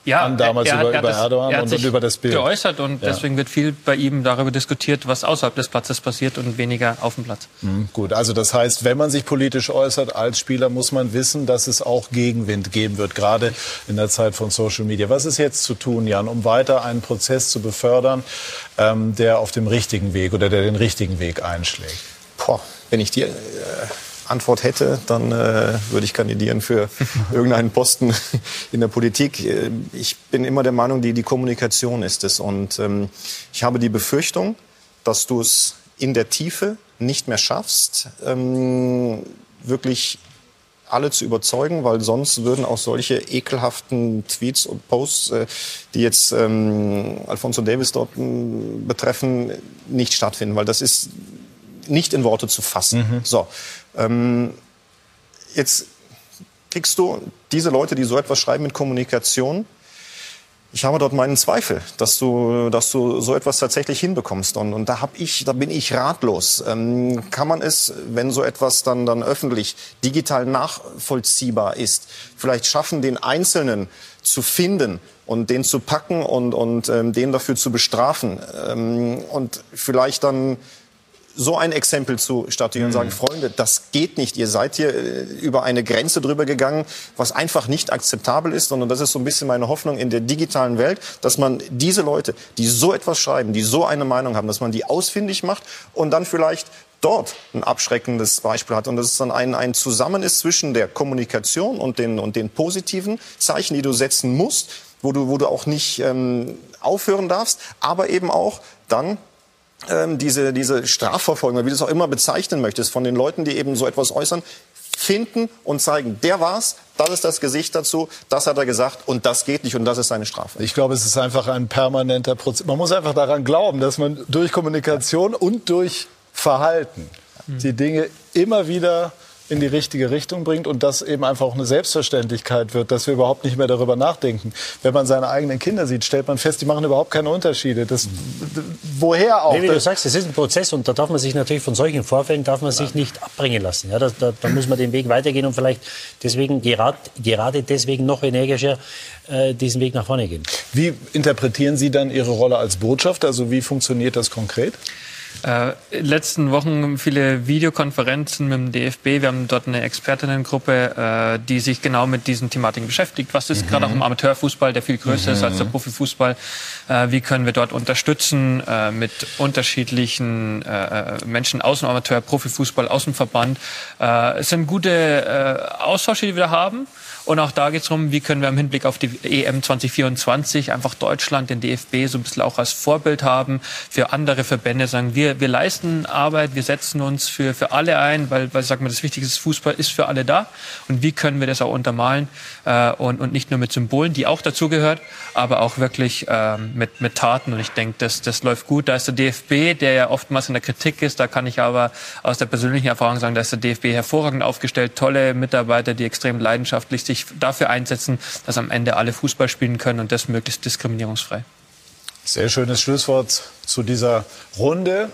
ja, an damals er, er, über, er über das, Erdogan und, und über das Bild.
geäußert und ja. deswegen wird viel bei ihm darüber diskutiert, was außerhalb des Platzes passiert und weniger auf dem Platz.
Mhm, gut, also das heißt, wenn man sich politisch äußert als Spieler, muss man wissen, dass es auch Gegenwind geben wird, gerade in der Zeit von Social Media. Was ist jetzt zu tun, Jan, um weiter einen Prozess zu befördern, ähm, der auf dem richtigen Weg oder der den richtigen Weg einschlägt?
Boah, wenn ich dir... Äh Antwort hätte, dann äh, würde ich kandidieren für irgendeinen Posten in der Politik. Äh, ich bin immer der Meinung, die, die Kommunikation ist es. Und ähm, ich habe die Befürchtung, dass du es in der Tiefe nicht mehr schaffst, ähm, wirklich alle zu überzeugen, weil sonst würden auch solche ekelhaften Tweets und Posts, äh, die jetzt ähm, Alfonso Davis dort äh, betreffen, nicht stattfinden, weil das ist nicht in Worte zu fassen. Mhm. So. Ähm, jetzt kriegst du diese Leute, die so etwas schreiben mit Kommunikation. Ich habe dort meinen Zweifel, dass du, dass du so etwas tatsächlich hinbekommst. Und, und da hab ich, da bin ich ratlos. Ähm, kann man es, wenn so etwas dann, dann öffentlich, digital nachvollziehbar ist, vielleicht schaffen, den Einzelnen zu finden und den zu packen und, und ähm, den dafür zu bestrafen ähm, und vielleicht dann so ein Exempel zu statuieren und sagen, mhm. Freunde, das geht nicht. Ihr seid hier äh, über eine Grenze drüber gegangen, was einfach nicht akzeptabel ist, sondern das ist so ein bisschen meine Hoffnung in der digitalen Welt, dass man diese Leute, die so etwas schreiben, die so eine Meinung haben, dass man die ausfindig macht und dann vielleicht dort ein abschreckendes Beispiel hat und dass es dann ein, ein Zusammen ist zwischen der Kommunikation und den, und den positiven Zeichen, die du setzen musst, wo du, wo du auch nicht ähm, aufhören darfst, aber eben auch dann ähm, diese, diese Strafverfolgung, wie du es auch immer bezeichnen möchtest, von den Leuten, die eben so etwas äußern, finden und zeigen, der war's, das ist das Gesicht dazu, das hat er gesagt und das geht nicht und das ist seine Strafe.
Ich glaube, es ist einfach ein permanenter Prozess. Man muss einfach daran glauben, dass man durch Kommunikation und durch Verhalten die Dinge immer wieder in die richtige Richtung bringt und das eben einfach auch eine Selbstverständlichkeit wird, dass wir überhaupt nicht mehr darüber nachdenken. Wenn man seine eigenen Kinder sieht, stellt man fest, die machen überhaupt keine Unterschiede. Das, woher auch?
Nee, wie du sagst, es ist ein Prozess und da darf man sich natürlich von solchen Vorfällen darf man sich nicht abbringen lassen. Ja, da, da, da muss man den Weg weitergehen und vielleicht deswegen gerade, gerade deswegen noch energischer äh, diesen Weg nach vorne gehen.
Wie interpretieren Sie dann Ihre Rolle als Botschafter? Also wie funktioniert das konkret?
Äh, in letzten Wochen viele Videokonferenzen mit dem DFB. Wir haben dort eine Expertinnengruppe, äh, die sich genau mit diesen Thematiken beschäftigt. Was ist mhm. gerade auch im Amateurfußball, der viel größer mhm. ist als der mhm. Profifußball? Äh, wie können wir dort unterstützen äh, mit unterschiedlichen äh, Menschen aus dem Amateur, Profifußball, aus dem Verband? Äh, es sind gute äh, Austausche, die wir da haben. Und auch da geht es darum, wie können wir im Hinblick auf die EM 2024 einfach Deutschland, den DFB so ein bisschen auch als Vorbild haben für andere Verbände, sagen wir, wir leisten Arbeit, wir setzen uns für, für alle ein, weil, weil sagen wir, das Wichtigste ist, Fußball ist für alle da. Und wie können wir das auch untermalen äh, und, und nicht nur mit Symbolen, die auch dazugehört, aber auch wirklich äh, mit, mit Taten. Und ich denke, das, das läuft gut. Da ist der DFB, der ja oftmals in der Kritik ist, da kann ich aber aus der persönlichen Erfahrung sagen, da ist der DFB hervorragend aufgestellt, tolle Mitarbeiter, die extrem leidenschaftlich sich sich dafür einsetzen, dass am Ende alle Fußball spielen können und das möglichst diskriminierungsfrei.
Sehr schönes Schlusswort zu dieser Runde.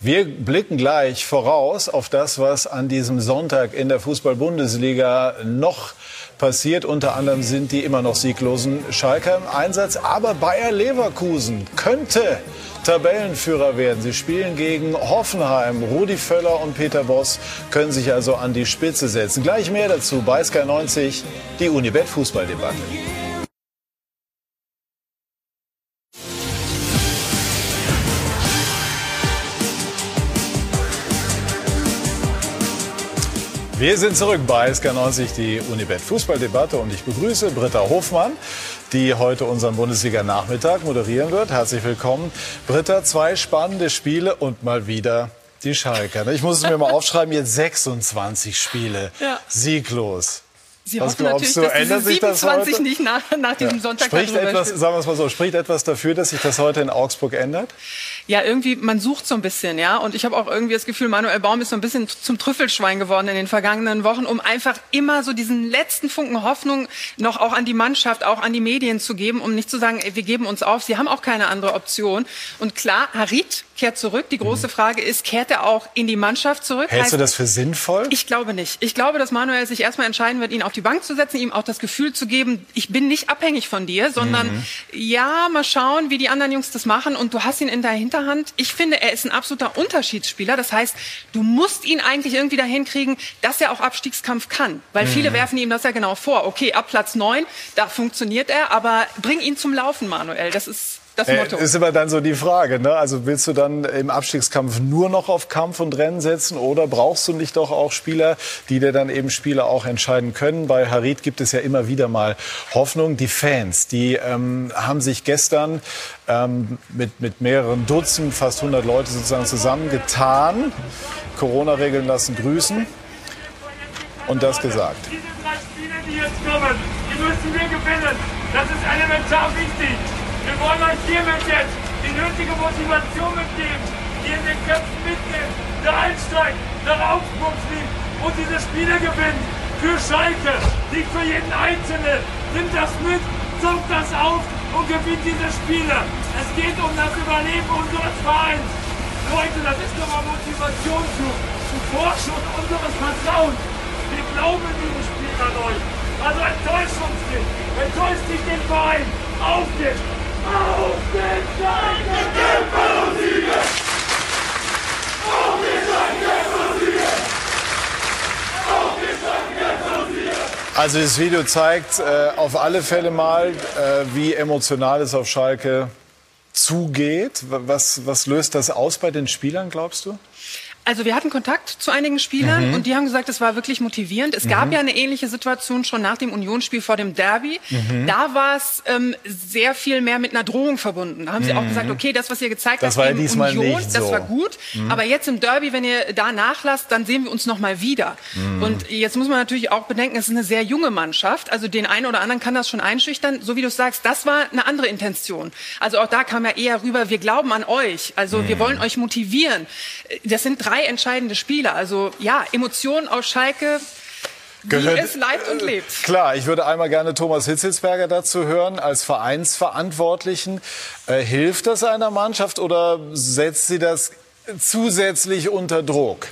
Wir blicken gleich voraus auf das, was an diesem Sonntag in der Fußball-Bundesliga noch passiert. Unter anderem sind die immer noch sieglosen Schalker im Einsatz. Aber Bayer Leverkusen könnte Tabellenführer werden. Sie spielen gegen Hoffenheim. Rudi Völler und Peter Boss können sich also an die Spitze setzen. Gleich mehr dazu bei Sky 90, die Unibet Fußballdebatte. Wir sind zurück bei SK90, die Unibet Fußballdebatte und ich begrüße Britta Hofmann, die heute unseren Bundesliga-Nachmittag moderieren wird. Herzlich willkommen. Britta, zwei spannende Spiele und mal wieder die Schalker. Ich muss es mir mal aufschreiben, jetzt 26 Spiele, ja. sieglos.
Sie Was glaubst du, ändert sich das heute? nicht nach, nach diesem ja. Sonntag
spricht etwas, Sagen wir es mal so, spricht etwas dafür, dass sich das heute in Augsburg ändert?
Ja, irgendwie, man sucht so ein bisschen, ja. Und ich habe auch irgendwie das Gefühl, Manuel Baum ist so ein bisschen zum Trüffelschwein geworden in den vergangenen Wochen, um einfach immer so diesen letzten Funken Hoffnung noch auch an die Mannschaft, auch an die Medien zu geben, um nicht zu sagen, ey, wir geben uns auf. Sie haben auch keine andere Option. Und klar, Harit kehrt zurück. Die große mhm. Frage ist, kehrt er auch in die Mannschaft zurück?
Hältst heißt, du das für sinnvoll?
Ich glaube nicht. Ich glaube, dass Manuel sich erstmal entscheiden wird, ihn auf die Bank zu setzen, ihm auch das Gefühl zu geben, ich bin nicht abhängig von dir, sondern mhm. ja, mal schauen, wie die anderen Jungs das machen und du hast ihn in der Hinterhand. Ich finde, er ist ein absoluter Unterschiedsspieler. Das heißt, du musst ihn eigentlich irgendwie dahin kriegen, dass er auch Abstiegskampf kann. Weil mhm. viele werfen ihm das ja genau vor. Okay, ab Platz neun, da funktioniert er, aber bring ihn zum Laufen, Manuel. Das ist das äh, Motto.
Äh, ist immer dann so die Frage. Ne? Also willst du dann im Abstiegskampf nur noch auf Kampf und Rennen setzen oder brauchst du nicht doch auch Spieler, die dir dann eben Spiele auch entscheiden können? Bei Harit gibt es ja immer wieder mal Hoffnung. Die Fans, die ähm, haben sich gestern ähm, mit, mit mehreren Dutzend, fast 100 Leute sozusagen zusammengetan. Corona-Regeln lassen grüßen. Und das gesagt.
Diese drei Spiele, die jetzt kommen, die müssen wir gewinnen. Das ist elementar wichtig. Wir wollen euch hiermit jetzt die nötige Motivation mitgeben, die in den Köpfen mitnimmt, der einsteigt, nach Augsburg fliegt und diese Spiele gewinnt. Für Schalke, nicht für jeden Einzelnen. Nimmt das mit, saugt das auf und gewinnt diese Spiele. Es geht um das Überleben unseres Vereins. Leute, das ist doch mal Motivation zu, zu Vorschuss unseres Vertrauens. Wir glauben in dieses Spiel an euch. Also enttäuscht uns nicht. Enttäuscht nicht den Verein. Auf geht's!
Also das Video zeigt äh, auf alle Fälle mal, äh, wie emotional es auf Schalke zugeht. Was, was löst das aus bei den Spielern, glaubst du?
Also wir hatten Kontakt zu einigen Spielern mhm. und die haben gesagt, es war wirklich motivierend. Es mhm. gab ja eine ähnliche Situation schon nach dem Unionsspiel vor dem Derby. Mhm. Da war es ähm, sehr viel mehr mit einer Drohung verbunden. Da haben sie auch mhm. gesagt, okay, das, was ihr gezeigt
das
habt
gegen Union,
so. das war gut. Mhm. Aber jetzt im Derby, wenn ihr da nachlasst, dann sehen wir uns noch mal wieder. Mhm. Und jetzt muss man natürlich auch bedenken, es ist eine sehr junge Mannschaft. Also den einen oder anderen kann das schon einschüchtern. So wie du sagst, das war eine andere Intention. Also auch da kam ja eher rüber, wir glauben an euch. Also wir wollen euch motivieren. Das sind drei zwei entscheidende Spiele. Also ja, Emotionen aus Schalke. Wie es leibt und lebt.
Klar, ich würde einmal gerne Thomas Hitzelsberger dazu hören, als Vereinsverantwortlichen. Äh, hilft das einer Mannschaft oder setzt sie das zusätzlich unter Druck?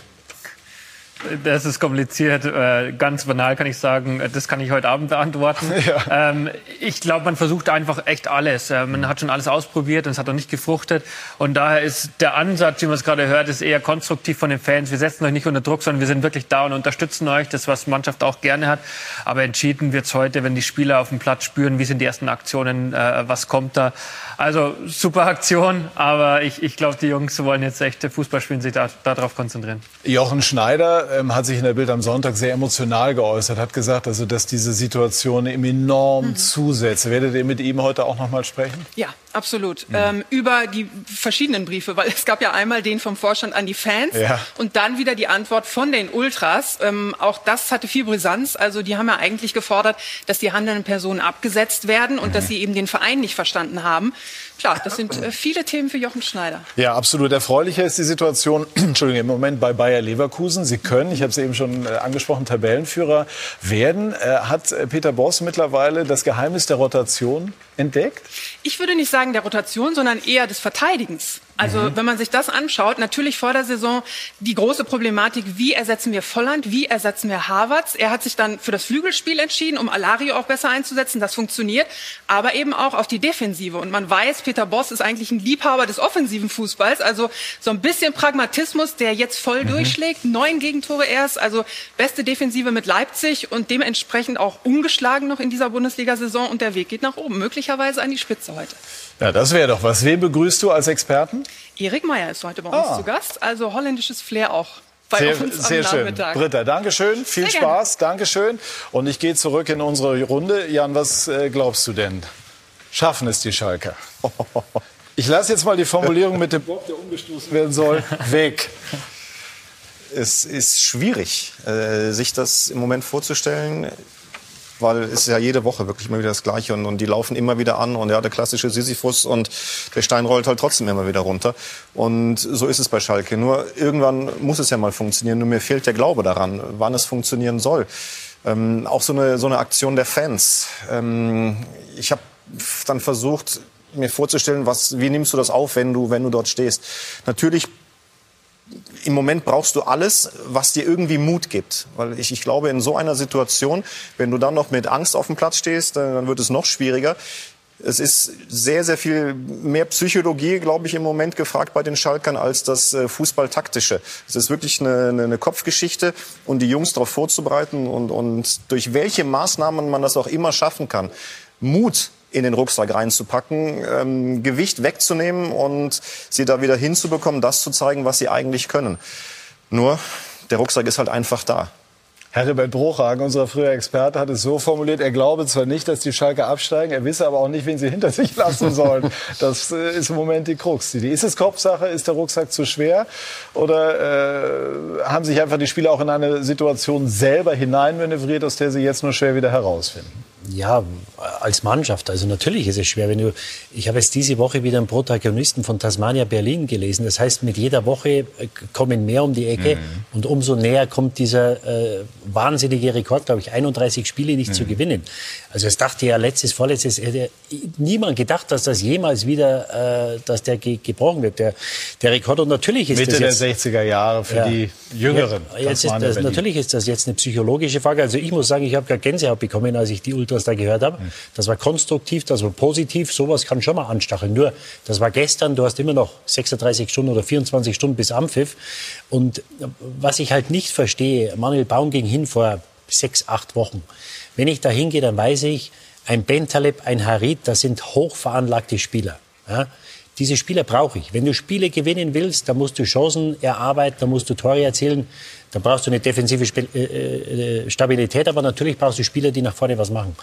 Das ist kompliziert. Äh, Ganz banal kann ich sagen, äh, das kann ich heute Abend beantworten. Ähm, Ich glaube, man versucht einfach echt alles. Äh, Man hat schon alles ausprobiert und es hat noch nicht gefruchtet. Und daher ist der Ansatz, wie man es gerade hört, ist eher konstruktiv von den Fans. Wir setzen euch nicht unter Druck, sondern wir sind wirklich da und unterstützen euch. Das, was die Mannschaft auch gerne hat. Aber entschieden wird's heute, wenn die Spieler auf dem Platz spüren, wie sind die ersten Aktionen, was kommt da. Also super Aktion, aber ich, ich glaube, die Jungs wollen jetzt echt Fußball spielen, sich da- darauf konzentrieren.
Jochen Schneider ähm, hat sich in der Bild am Sonntag sehr emotional geäußert, hat gesagt, also, dass diese Situation ihm enorm
Mhm.
zusetzt. Werdet ihr mit ihm heute auch noch mal sprechen?
Ja, absolut. Ähm, über die verschiedenen Briefe, weil es gab ja einmal den vom Vorstand an die Fans
Ja.
und dann wieder die Antwort von den Ultras. Ähm, auch das hatte viel Brisanz. Also die haben ja eigentlich gefordert, dass die handelnden Personen abgesetzt werden und dass sie eben den Verein nicht verstanden haben. Klar, das sind äh, viele Themen für Jochen Schneider.
Ja, absolut. Erfreulicher ist die Situation, Entschuldigung, im Moment bei Bayer Leverkusen. Sie können, ich habe es eben schon äh, angesprochen, Tabellenführer werden. Äh, hat Peter Boss mittlerweile das Geheimnis der Rotation entdeckt?
Ich würde nicht sagen der Rotation, sondern eher des Verteidigens. Also
Mhm.
wenn man sich das anschaut, natürlich vor der Saison die große Problematik, wie ersetzen wir Volland, wie ersetzen wir Havertz. Er hat sich dann für das Flügelspiel entschieden, um Alario auch besser einzusetzen. Das funktioniert, aber eben auch auf die Defensive. Und man weiß, Peter Boss ist eigentlich ein Liebhaber des offensiven Fußballs. Also so ein bisschen Pragmatismus, der jetzt voll
Mhm.
durchschlägt. Neun Gegentore erst, also beste Defensive mit Leipzig und dementsprechend auch ungeschlagen noch in dieser Bundesliga-Saison. Und der Weg geht nach oben, möglicherweise an die Spitze heute.
Ja, das wäre doch was. Wen begrüßt du als Experten?
Erik Meyer ist heute bei uns
Ah.
zu Gast, also holländisches Flair auch bei
Sehr,
uns am
sehr schön. Britta, Dankeschön. Viel
Sehr gerne.
Spaß. Dankeschön. Und ich gehe zurück in unsere Runde. Jan, was äh, glaubst du denn? Schaffen es die Schalker? Ich lasse jetzt mal die Formulierung mit dem Bock, der umgestoßen werden soll, weg.
Es ist schwierig, äh, sich das im Moment vorzustellen, weil es ist ja jede Woche wirklich immer wieder das Gleiche und, und die laufen immer wieder an und ja, der klassische Sisyphus und der Stein rollt halt trotzdem immer wieder runter. Und so ist es bei Schalke. Nur irgendwann muss es ja mal funktionieren. Nur mir fehlt der Glaube daran, wann es funktionieren soll. Ähm, auch so eine, so eine Aktion der Fans. Ähm, ich habe dann versucht, mir vorzustellen, was, wie nimmst du das auf, wenn du, wenn du dort stehst. Natürlich im Moment brauchst du alles, was dir irgendwie Mut gibt. Weil ich, ich glaube, in so einer Situation, wenn du dann noch mit Angst auf dem Platz stehst, dann, dann wird es noch schwieriger. Es ist sehr, sehr viel mehr Psychologie, glaube ich, im Moment gefragt bei den Schalkern als das äh, Fußballtaktische. Es ist wirklich eine, eine, eine Kopfgeschichte und die Jungs darauf vorzubereiten und, und durch welche Maßnahmen man das auch immer schaffen kann. Mut in den Rucksack reinzupacken, ähm, Gewicht wegzunehmen und sie da wieder hinzubekommen, das zu zeigen, was sie eigentlich können. Nur, der Rucksack ist halt einfach da.
Herbert Bruchhagen, unser früher Experte, hat es so formuliert, er glaube zwar nicht, dass die Schalke absteigen, er wisse aber auch nicht, wen sie hinter sich lassen sollen. Das äh, ist im Moment die Krux. Ist es Kopfsache? Ist der Rucksack zu schwer? Oder äh, haben sich einfach die Spieler auch in eine Situation selber hineinmanövriert, aus der sie jetzt nur schwer wieder herausfinden?
Ja, als Mannschaft. Also natürlich ist es schwer, wenn du. Ich habe jetzt diese Woche wieder einen Protagonisten von Tasmania Berlin gelesen. Das heißt, mit jeder Woche äh, kommen mehr um die Ecke und umso näher kommt dieser äh, wahnsinnige Rekord, glaube ich, 31 Spiele nicht zu gewinnen. Also es dachte ja letztes, vorletztes, hätte niemand gedacht, dass das jemals wieder, äh, dass der ge gebrochen wird, der, der Rekord. Und natürlich ist
Mitte
das
der
jetzt,
60er Jahre für
Ja.
die Jüngeren.
Ja, jetzt ist das, natürlich ist das jetzt eine psychologische Frage. Also ich muss sagen, ich habe gerade Gänsehaut bekommen, als ich die Ultras da gehört habe. Das war konstruktiv, das war positiv. Sowas kann schon mal anstacheln. Nur, das war gestern. Du hast immer noch 36 Stunden oder 24 Stunden bis Ampfiff. Und was ich halt nicht verstehe, Manuel Baum ging hin vor sechs, acht Wochen. Wenn ich da hingehe, dann weiß ich, ein Bentaleb, ein Harit, das sind hochveranlagte Spieler. Ja? Diese Spieler brauche ich. Wenn du Spiele gewinnen willst, dann musst du Chancen erarbeiten, dann musst du Tore erzielen, dann brauchst du eine defensive Spe- äh, äh, Stabilität, aber natürlich brauchst du Spieler, die nach vorne was machen.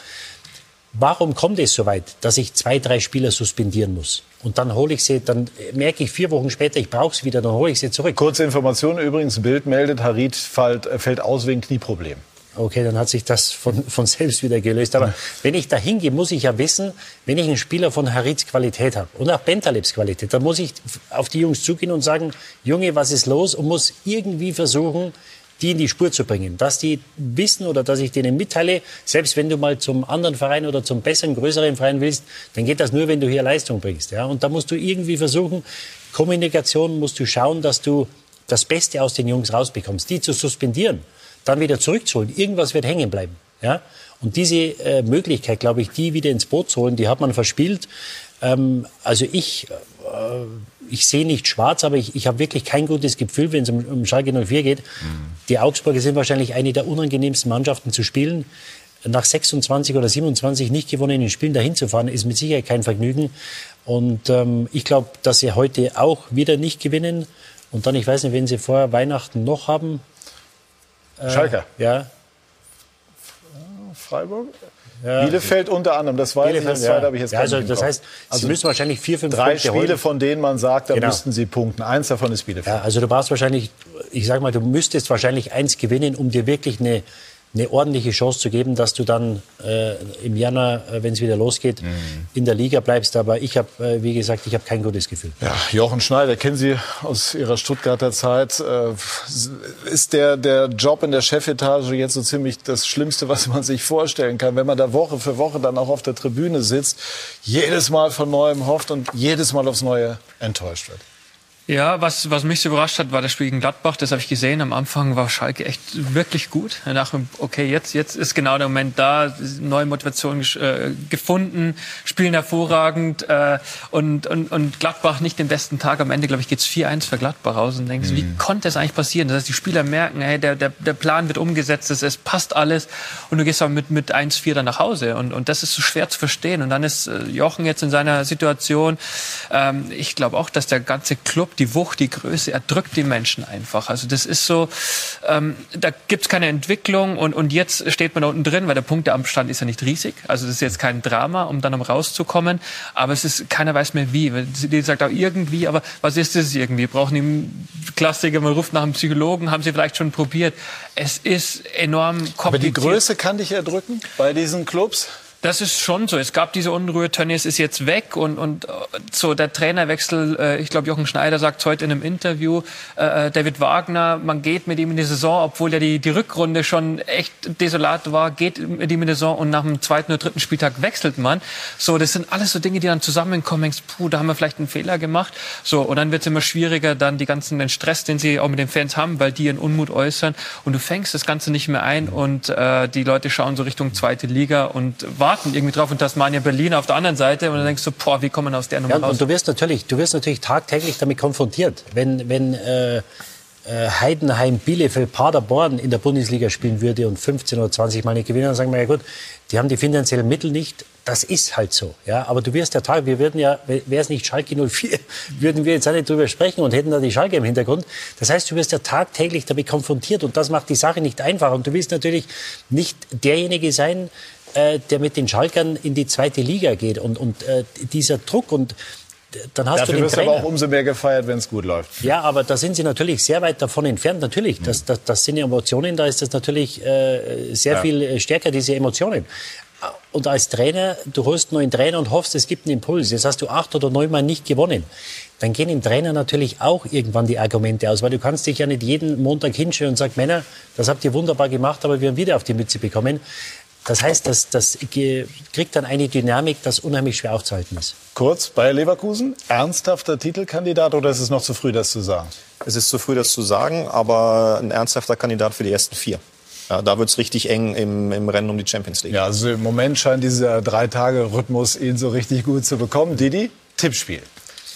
Warum kommt es so weit, dass ich zwei, drei Spieler suspendieren muss? Und dann hole ich sie, dann merke ich vier Wochen später, ich brauche sie wieder, dann hole ich sie zurück.
Kurze Information übrigens, Bild meldet, Harit fällt, fällt aus wegen Knieproblem.
Okay, dann hat sich das von, von selbst wieder gelöst. Aber wenn ich da hingehe, muss ich ja wissen, wenn ich einen Spieler von Harids Qualität habe und auch Bentalebs Qualität, dann muss ich auf die Jungs zugehen und sagen, Junge, was ist los? Und muss irgendwie versuchen, die in die Spur zu bringen. Dass die wissen oder dass ich denen mitteile, selbst wenn du mal zum anderen Verein oder zum besseren, größeren Verein willst, dann geht das nur, wenn du hier Leistung bringst. Ja? Und da musst du irgendwie versuchen, Kommunikation musst du schauen, dass du das Beste aus den Jungs rausbekommst. Die zu suspendieren, dann wieder zurückzuholen. Irgendwas wird hängen bleiben. Ja? Und diese äh, Möglichkeit, glaube ich, die wieder ins Boot zu holen, die hat man verspielt. Ähm, also ich, äh, ich sehe nicht schwarz, aber ich, ich habe wirklich kein gutes Gefühl, wenn es um, um Schalke 04 geht. Mhm. Die Augsburger sind wahrscheinlich eine der unangenehmsten Mannschaften zu spielen. Nach 26 oder 27 nicht gewonnenen Spielen dahin zu fahren, ist mit Sicherheit kein Vergnügen. Und ähm, ich glaube, dass sie heute auch wieder nicht gewinnen. Und dann, ich weiß nicht, wenn sie vor Weihnachten noch haben.
Äh, Schalke.
Ja.
Freiburg. Ja. Bielefeld unter anderem, das weiß Bielefeld, ich, das zweite habe ich jetzt
ja, also, Das heißt, also Sie müssen wahrscheinlich vier, fünf
Drei Punkte Spiele, holen. von denen man sagt, da genau. müssten Sie punkten. Eins davon ist Bielefeld.
Ja, also du brauchst wahrscheinlich, ich sage mal, du müsstest wahrscheinlich eins gewinnen, um dir wirklich eine eine ordentliche Chance zu geben, dass du dann äh, im Januar, äh, wenn es wieder losgeht, mhm. in der Liga bleibst. Aber ich habe, äh, wie gesagt, ich habe kein gutes Gefühl.
Ja, Jochen Schneider, kennen Sie aus Ihrer Stuttgarter Zeit. Äh, ist der, der Job in der Chefetage jetzt so ziemlich das Schlimmste, was man sich vorstellen kann, wenn man da Woche für Woche dann auch auf der Tribüne sitzt, jedes Mal von neuem hofft und jedes Mal aufs Neue enttäuscht wird?
Ja, was, was mich so überrascht hat, war das Spiel gegen Gladbach. Das habe ich gesehen. Am Anfang war Schalke echt wirklich gut. Danach, okay, jetzt, jetzt ist genau der Moment da. Neue Motivation äh, gefunden, spielen hervorragend äh, und, und, und Gladbach nicht den besten Tag. Am Ende, glaube ich, geht's 4-1 für Gladbach raus und denkst, mhm. wie konnte es eigentlich passieren? Das heißt, die Spieler merken, hey, der, der, der Plan wird umgesetzt, es, es passt alles und du gehst aber mit, mit 1-4 dann nach Hause. Und, und das ist so schwer zu verstehen. Und dann ist äh, Jochen jetzt in seiner Situation. Ähm, ich glaube auch, dass der ganze Club die Wucht, die Größe, er drückt die Menschen einfach. Also das ist so, ähm, da gibt's keine Entwicklung und, und jetzt steht man da unten drin, weil der Punkteabstand ist ja nicht riesig. Also das ist jetzt kein Drama, um dann um rauszukommen. Aber es ist, keiner weiß mehr wie. Die sagt auch irgendwie, aber was ist das irgendwie? Brauchen die Klassiker, man ruft nach einem Psychologen, haben sie vielleicht schon probiert. Es ist enorm kompliziert.
Aber die Größe kann dich erdrücken bei diesen Clubs?
Das ist schon so. Es gab diese Unruhe. Tönnies ist jetzt weg und, und äh, so der Trainerwechsel. Äh, ich glaube, Jochen Schneider sagt heute in einem Interview, äh, David Wagner, man geht mit ihm in die Saison, obwohl ja die, die Rückrunde schon echt desolat war, geht mit ihm in die Saison und nach dem zweiten oder dritten Spieltag wechselt man. So, das sind alles so Dinge, die dann zusammenkommen. Denkst, puh, da haben wir vielleicht einen Fehler gemacht. So, und dann wird es immer schwieriger, dann die ganzen den Stress, den sie auch mit den Fans haben, weil die ihren Unmut äußern und du fängst das Ganze nicht mehr ein und äh, die Leute schauen so Richtung zweite Liga und warten warten irgendwie drauf und Tasmania Berlin auf der anderen Seite und dann denkst du, boah, wie kommen wir aus der Nummer
ja,
raus?
Und du wirst natürlich, du wirst natürlich tagtäglich damit konfrontiert, wenn wenn äh, äh Heidenheim, Bielefeld, Paderborn in der Bundesliga spielen würde und 15 oder 20 Mal nicht gewinnen, dann sagen wir ja gut, die haben die finanziellen Mittel nicht. Das ist halt so. Ja, aber du wirst ja Tag, wir würden ja, wäre es nicht Schalke 04, würden wir jetzt auch nicht drüber sprechen und hätten da die Schalke im Hintergrund. Das heißt, du wirst ja tagtäglich damit konfrontiert und das macht die Sache nicht einfacher. Und du willst natürlich nicht derjenige sein, äh, der mit den Schalkern in die zweite Liga geht. Und, und äh, dieser Druck und dann hast
Dafür
du den
wirst
Trainer.
aber auch umso mehr gefeiert, wenn es gut läuft.
Ja, aber da sind sie natürlich sehr weit davon entfernt. Natürlich, das, mhm. das, das sind Emotionen, da ist das natürlich äh, sehr ja. viel stärker, diese Emotionen. Und als Trainer, du holst einen neuen Trainer und hoffst, es gibt einen Impuls. Jetzt hast du acht oder neun Mal nicht gewonnen. Dann gehen im Trainer natürlich auch irgendwann die Argumente aus, weil du kannst dich ja nicht jeden Montag hinstellen und sagen, Männer, das habt ihr wunderbar gemacht, aber wir haben wieder auf die Mütze bekommen. Das heißt, das, das kriegt dann eine Dynamik, das unheimlich schwer aufzuhalten ist.
Kurz, bei Leverkusen, ernsthafter Titelkandidat oder ist es noch zu früh, das zu sagen?
Es ist zu früh, das zu sagen, aber ein ernsthafter Kandidat für die ersten vier. Ja, da wird es richtig eng im, im, Rennen um die Champions League.
Ja, also im Moment scheint dieser Drei-Tage-Rhythmus ihn so richtig gut zu bekommen. Didi, Tippspiel.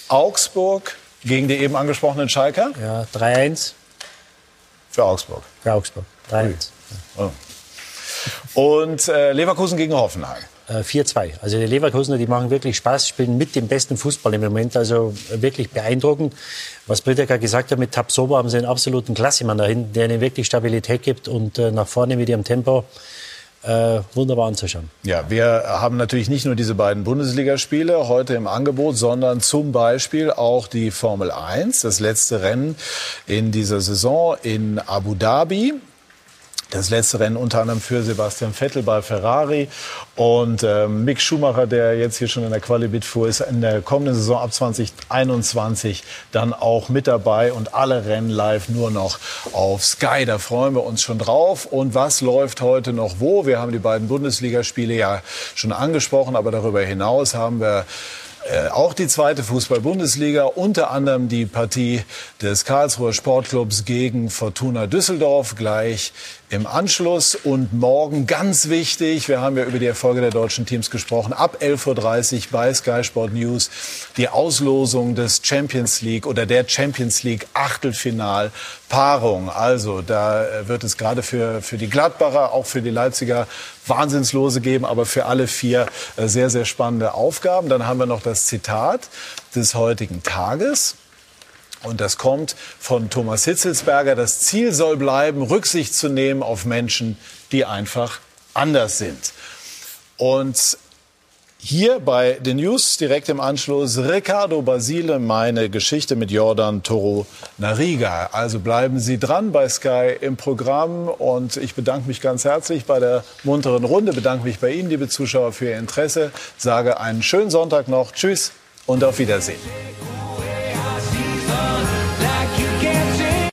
Augsburg gegen die eben angesprochenen Schalker?
Ja, 3-1.
Für Augsburg.
Für Augsburg. 3-1. Oh.
Und äh, Leverkusen gegen Hoffenheim.
4-2. Äh, also die Leverkusener, die machen wirklich Spaß, spielen mit dem besten Fußball im Moment. Also wirklich beeindruckend. Was Bildecker gesagt hat, mit Tabsoba haben sie einen absoluten Klassemann da hinten, der ihnen wirklich Stabilität gibt und äh, nach vorne mit ihrem Tempo. Äh, wunderbar anzuschauen.
Ja, wir haben natürlich nicht nur diese beiden Bundesligaspiele heute im Angebot, sondern zum Beispiel auch die Formel 1, das letzte Rennen in dieser Saison in Abu Dhabi. Das letzte Rennen unter anderem für Sebastian Vettel bei Ferrari und äh, Mick Schumacher, der jetzt hier schon in der Quali mitfuhr, ist in der kommenden Saison ab 2021 dann auch mit dabei und alle Rennen live nur noch auf Sky. Da freuen wir uns schon drauf. Und was läuft heute noch wo? Wir haben die beiden Bundesligaspiele ja schon angesprochen, aber darüber hinaus haben wir äh, auch die zweite Fußball-Bundesliga, unter anderem die Partie des Karlsruher Sportclubs gegen Fortuna Düsseldorf gleich im Anschluss. Und morgen ganz wichtig, wir haben ja über die Erfolge der deutschen Teams gesprochen, ab 11.30 Uhr bei Sky Sport News die Auslosung des Champions League oder der Champions League Achtelfinalpaarung. Also da wird es gerade für, für die Gladbacher, auch für die Leipziger Wahnsinnslose geben, aber für alle vier äh, sehr, sehr spannende Aufgaben. Dann haben wir noch das Zitat des heutigen Tages. Und das kommt von Thomas Hitzelsberger. Das Ziel soll bleiben, Rücksicht zu nehmen auf Menschen, die einfach anders sind. Und hier bei den News direkt im Anschluss Riccardo Basile, meine Geschichte mit Jordan Toro Nariga. Also bleiben Sie dran bei Sky im Programm und ich bedanke mich ganz herzlich bei der munteren Runde, bedanke mich bei Ihnen, liebe Zuschauer, für Ihr Interesse, sage einen schönen Sonntag noch, tschüss und auf Wiedersehen.